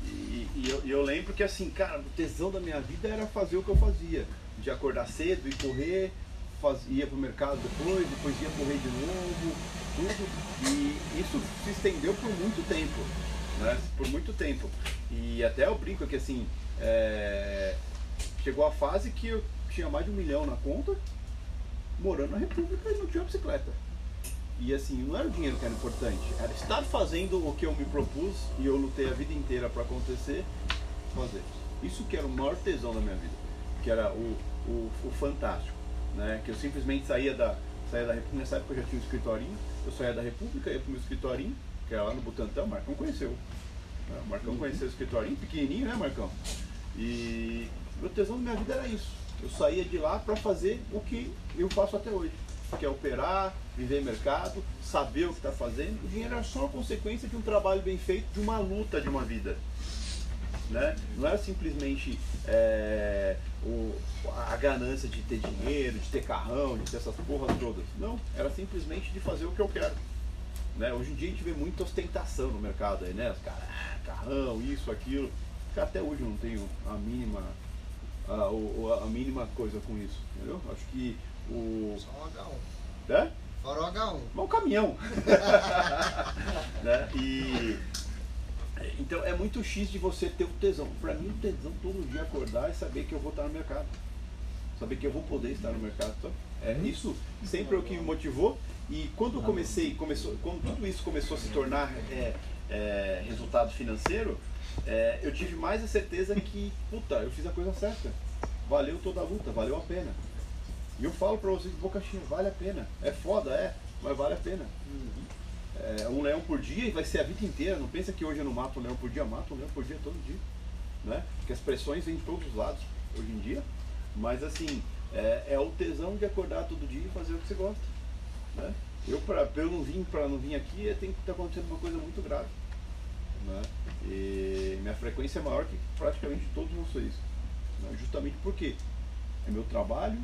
E, e eu, eu, lembro que assim, cara, o tesão da minha vida era fazer o que eu fazia, de acordar cedo e correr, faz, ia pro mercado depois, depois ia correr de novo, tudo. E isso se estendeu por muito tempo, né? Por muito tempo. E até eu brinco que assim, é... chegou a fase que eu tinha mais de um milhão na conta, morando na República e não tinha bicicleta. E assim, não era o dinheiro que era importante, era estar fazendo o que eu me propus e eu lutei a vida inteira para acontecer, fazer. Isso que era o maior tesão da minha vida, que era o, o, o fantástico, né? Que eu simplesmente saía da, saía da República, nessa época eu já tinha um escritorinho, eu saía da República, ia pro meu escritorinho, que era lá no Butantã, o Marcão conheceu. Né? O Marcão conheceu o escritorinho, pequenininho, né, Marcão? E meu tesão da minha vida era isso. Eu saía de lá para fazer o que eu faço até hoje, que é operar, viver mercado, saber o que está fazendo. O dinheiro era só uma consequência de um trabalho bem feito, de uma luta de uma vida. Né? Não era simplesmente é, o, a ganância de ter dinheiro, de ter carrão, de ter essas porras todas. Não, era simplesmente de fazer o que eu quero. Né? Hoje em dia a gente vê muita ostentação no mercado aí, né? Os caras, ah, carrão, isso, aquilo. Até hoje eu não tenho a mínima, a, a mínima coisa com isso, entendeu? Acho que o. Só um H1. Né? Fora o H1. Mas o caminhão. <laughs> né? E então é muito X de você ter o tesão. Para mim, o tesão todo dia acordar e saber que eu vou estar no mercado. Saber que eu vou poder estar no mercado. Então, é isso sempre é o que me motivou. E quando comecei, começou, quando tudo isso começou a se tornar é, é, resultado financeiro, é, eu tive mais a certeza que, puta, eu fiz a coisa certa. Valeu toda a luta, valeu a pena. E eu falo pra vocês boca cheia, vale a pena. É foda, é, mas vale a pena. Uhum é, um leão por dia e vai ser a vida inteira. Não pensa que hoje eu não mato um leão por dia, eu mato um leão por dia todo dia. Né? Porque as pressões vêm de todos os lados hoje em dia. Mas assim, é, é o tesão de acordar todo dia e fazer o que você gosta. Né? Eu, para eu não vir para não vir aqui, tem que estar tá acontecendo uma coisa muito grave. Né? E minha frequência é maior que praticamente todos vocês. Né? Justamente porque é meu trabalho,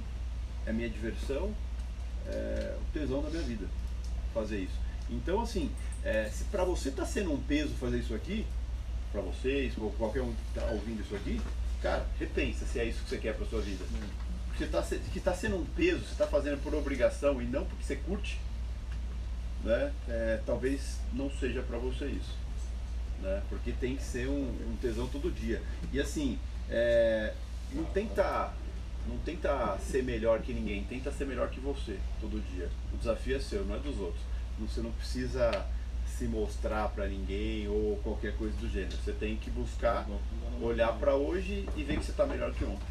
é minha diversão, é o tesão da minha vida fazer isso. Então, assim, é, se para você está sendo um peso fazer isso aqui, para vocês, ou qualquer um que está ouvindo isso aqui, cara, repensa se é isso que você quer para sua vida. Porque tá, que está sendo um peso, você está fazendo por obrigação e não porque você curte, né? É, talvez não seja para você isso. Né? Porque tem que ser um, um tesão todo dia. E assim, é, não tenta não tenta ser melhor que ninguém, tenta ser melhor que você todo dia. O desafio é seu, não é dos outros. Você não precisa se mostrar para ninguém ou qualquer coisa do gênero. Você tem que buscar olhar para hoje e ver que você está melhor que ontem.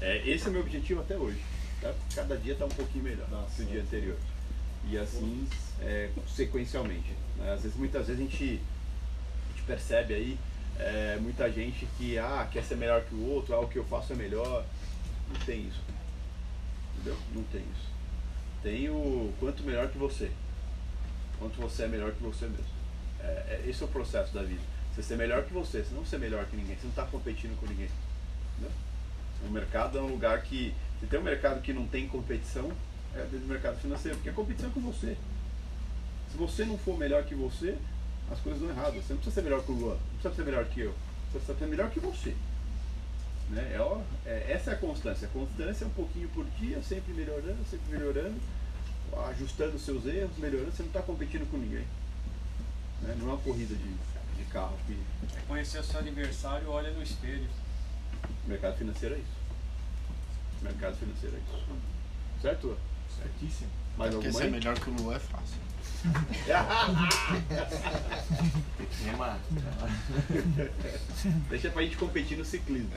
É, é, esse é o meu objetivo até hoje. Tá? Cada dia está um pouquinho melhor Nossa, que o dia anterior. E assim, é, sequencialmente. Né? Às vezes, muitas vezes a gente, a gente percebe aí é, muita gente que ah, quer ser melhor que o outro, ah, o que eu faço é melhor. Não tem isso. Entendeu? Não tem isso. Tem o quanto melhor que você. Quanto você é melhor que você mesmo. É, é, esse é o processo da vida. Você ser melhor que você, você não ser melhor que ninguém, você não está competindo com ninguém. Entendeu? O mercado é um lugar que. Se tem um mercado que não tem competição, é dentro do mercado financeiro, porque a competição é com você. Se você não for melhor que você, as coisas dão errado. Você não precisa ser melhor que o Luan, não precisa ser melhor que eu. Você precisa ser melhor que você. Né? É, ó, é, essa é a constância. A constância é um pouquinho por dia, sempre melhorando, sempre melhorando, ajustando os seus erros, melhorando. Você não está competindo com ninguém. Né? Não é uma corrida de, de carro. Que... É conhecer o seu adversário, olha no espelho. Mercado financeiro é isso. Mercado financeiro é isso. Certo? Certíssimo. Mais Porque alguma ser aí? melhor que o Lu é fácil. <laughs> Deixa pra gente competir no ciclismo.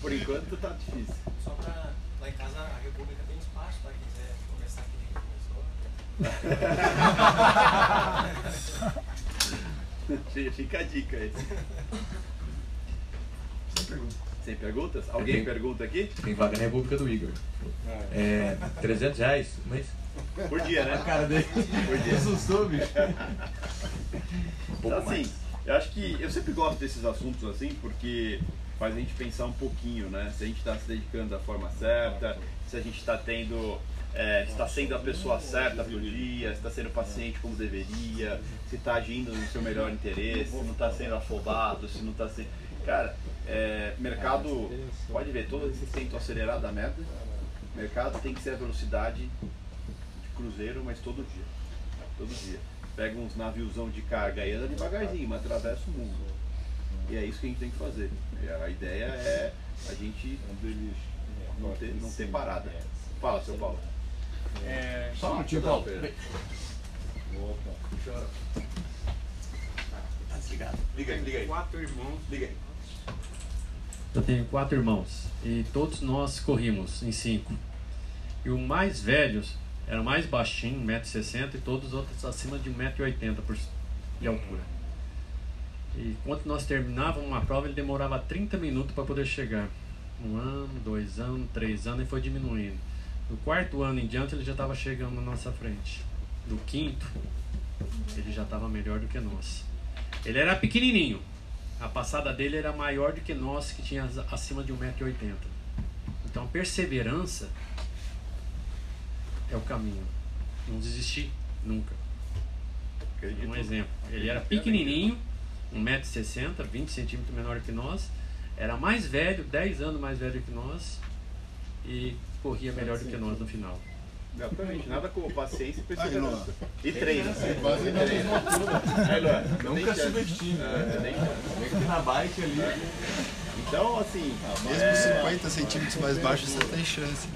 Por enquanto tá difícil. Só pra lá em casa a República tem espaço para quem quiser começar que nem começou. Fica a dica aí. Sem pergunta. Sem perguntas? Alguém tenho- pergunta aqui? Tem vaga na República do Igor. É, 300 reais mês? Por dia, né? A cara dele. Por dia. Assustou, bicho. Então, assim, eu acho que eu sempre gosto desses assuntos assim, porque faz a gente pensar um pouquinho, né? Se a gente está se dedicando da forma certa, se a gente está tendo, é, está sendo a pessoa certa pro dia, se está sendo paciente como deveria, se está agindo no seu melhor interesse, se não está sendo afobado, se não está sendo. Cara, é, mercado, pode ver, todos esses tentam acelerar da merda. Mercado tem que ser a velocidade de cruzeiro, mas todo dia. Todo dia. Pega uns naviozão de carga e anda devagarzinho, mas atravessa o mundo. E é isso que a gente tem que fazer. A ideia é a gente não ter, não ter parada. Fala, seu Paulo. É, Só um minutinho, Paulo. Tá desligado. Liga aí, liga aí. Quatro irmãos. Liga aí. Eu tenho quatro irmãos e todos nós corrimos em cinco. E o mais velho era mais baixinho, 1,60m, e todos os outros acima de 1,80m por- de altura. E quando nós terminávamos uma prova, ele demorava 30 minutos para poder chegar. Um ano, dois anos, três anos e foi diminuindo. No quarto ano em diante, ele já estava chegando na nossa frente. No quinto, ele já estava melhor do que nós. Ele era pequenininho, a passada dele era maior do que nós, que tinha acima de 1,80m. Então, perseverança é o caminho. Não desistir nunca. Um exemplo. Ele era pequenininho, 1,60m, 20 centímetros menor que nós. Era mais velho, 10 anos mais velho que nós. E corria melhor do que nós no final. Exatamente, nada como paciência e perseverança. E treino. Quase E na treino. Aí, Luan, Nunca subestime, É, né? nem que na bike ali. Então, assim. Mesmo é, 50 centímetros mais baixo, você tem chance.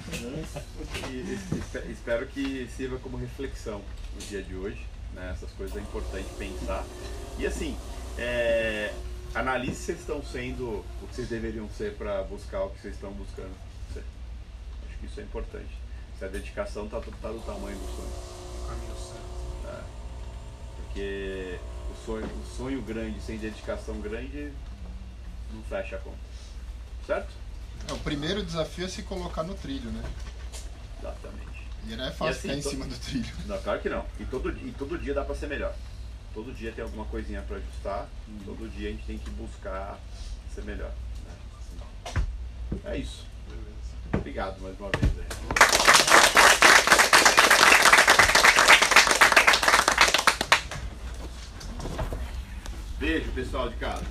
E espe- espero que sirva como reflexão no dia de hoje. Né? Essas coisas é importante pensar. E assim, é, analise se vocês estão sendo o que vocês deveriam ser para buscar o que vocês estão buscando. Acho que isso é importante. Se a dedicação está tá do tamanho do sonho. Caminho certo. né? Porque o sonho, o sonho grande sem dedicação grande não fecha a conta. Certo? É, o primeiro desafio é se colocar no trilho, né? Exatamente. E não é E fácil assim, ficar em to- cima do trilho. Não, claro que não. E todo, e todo dia dá pra ser melhor. Todo dia tem alguma coisinha pra ajustar. Todo dia a gente tem que buscar ser melhor. né? É isso. Obrigado mais uma vez. Beijo, pessoal de casa.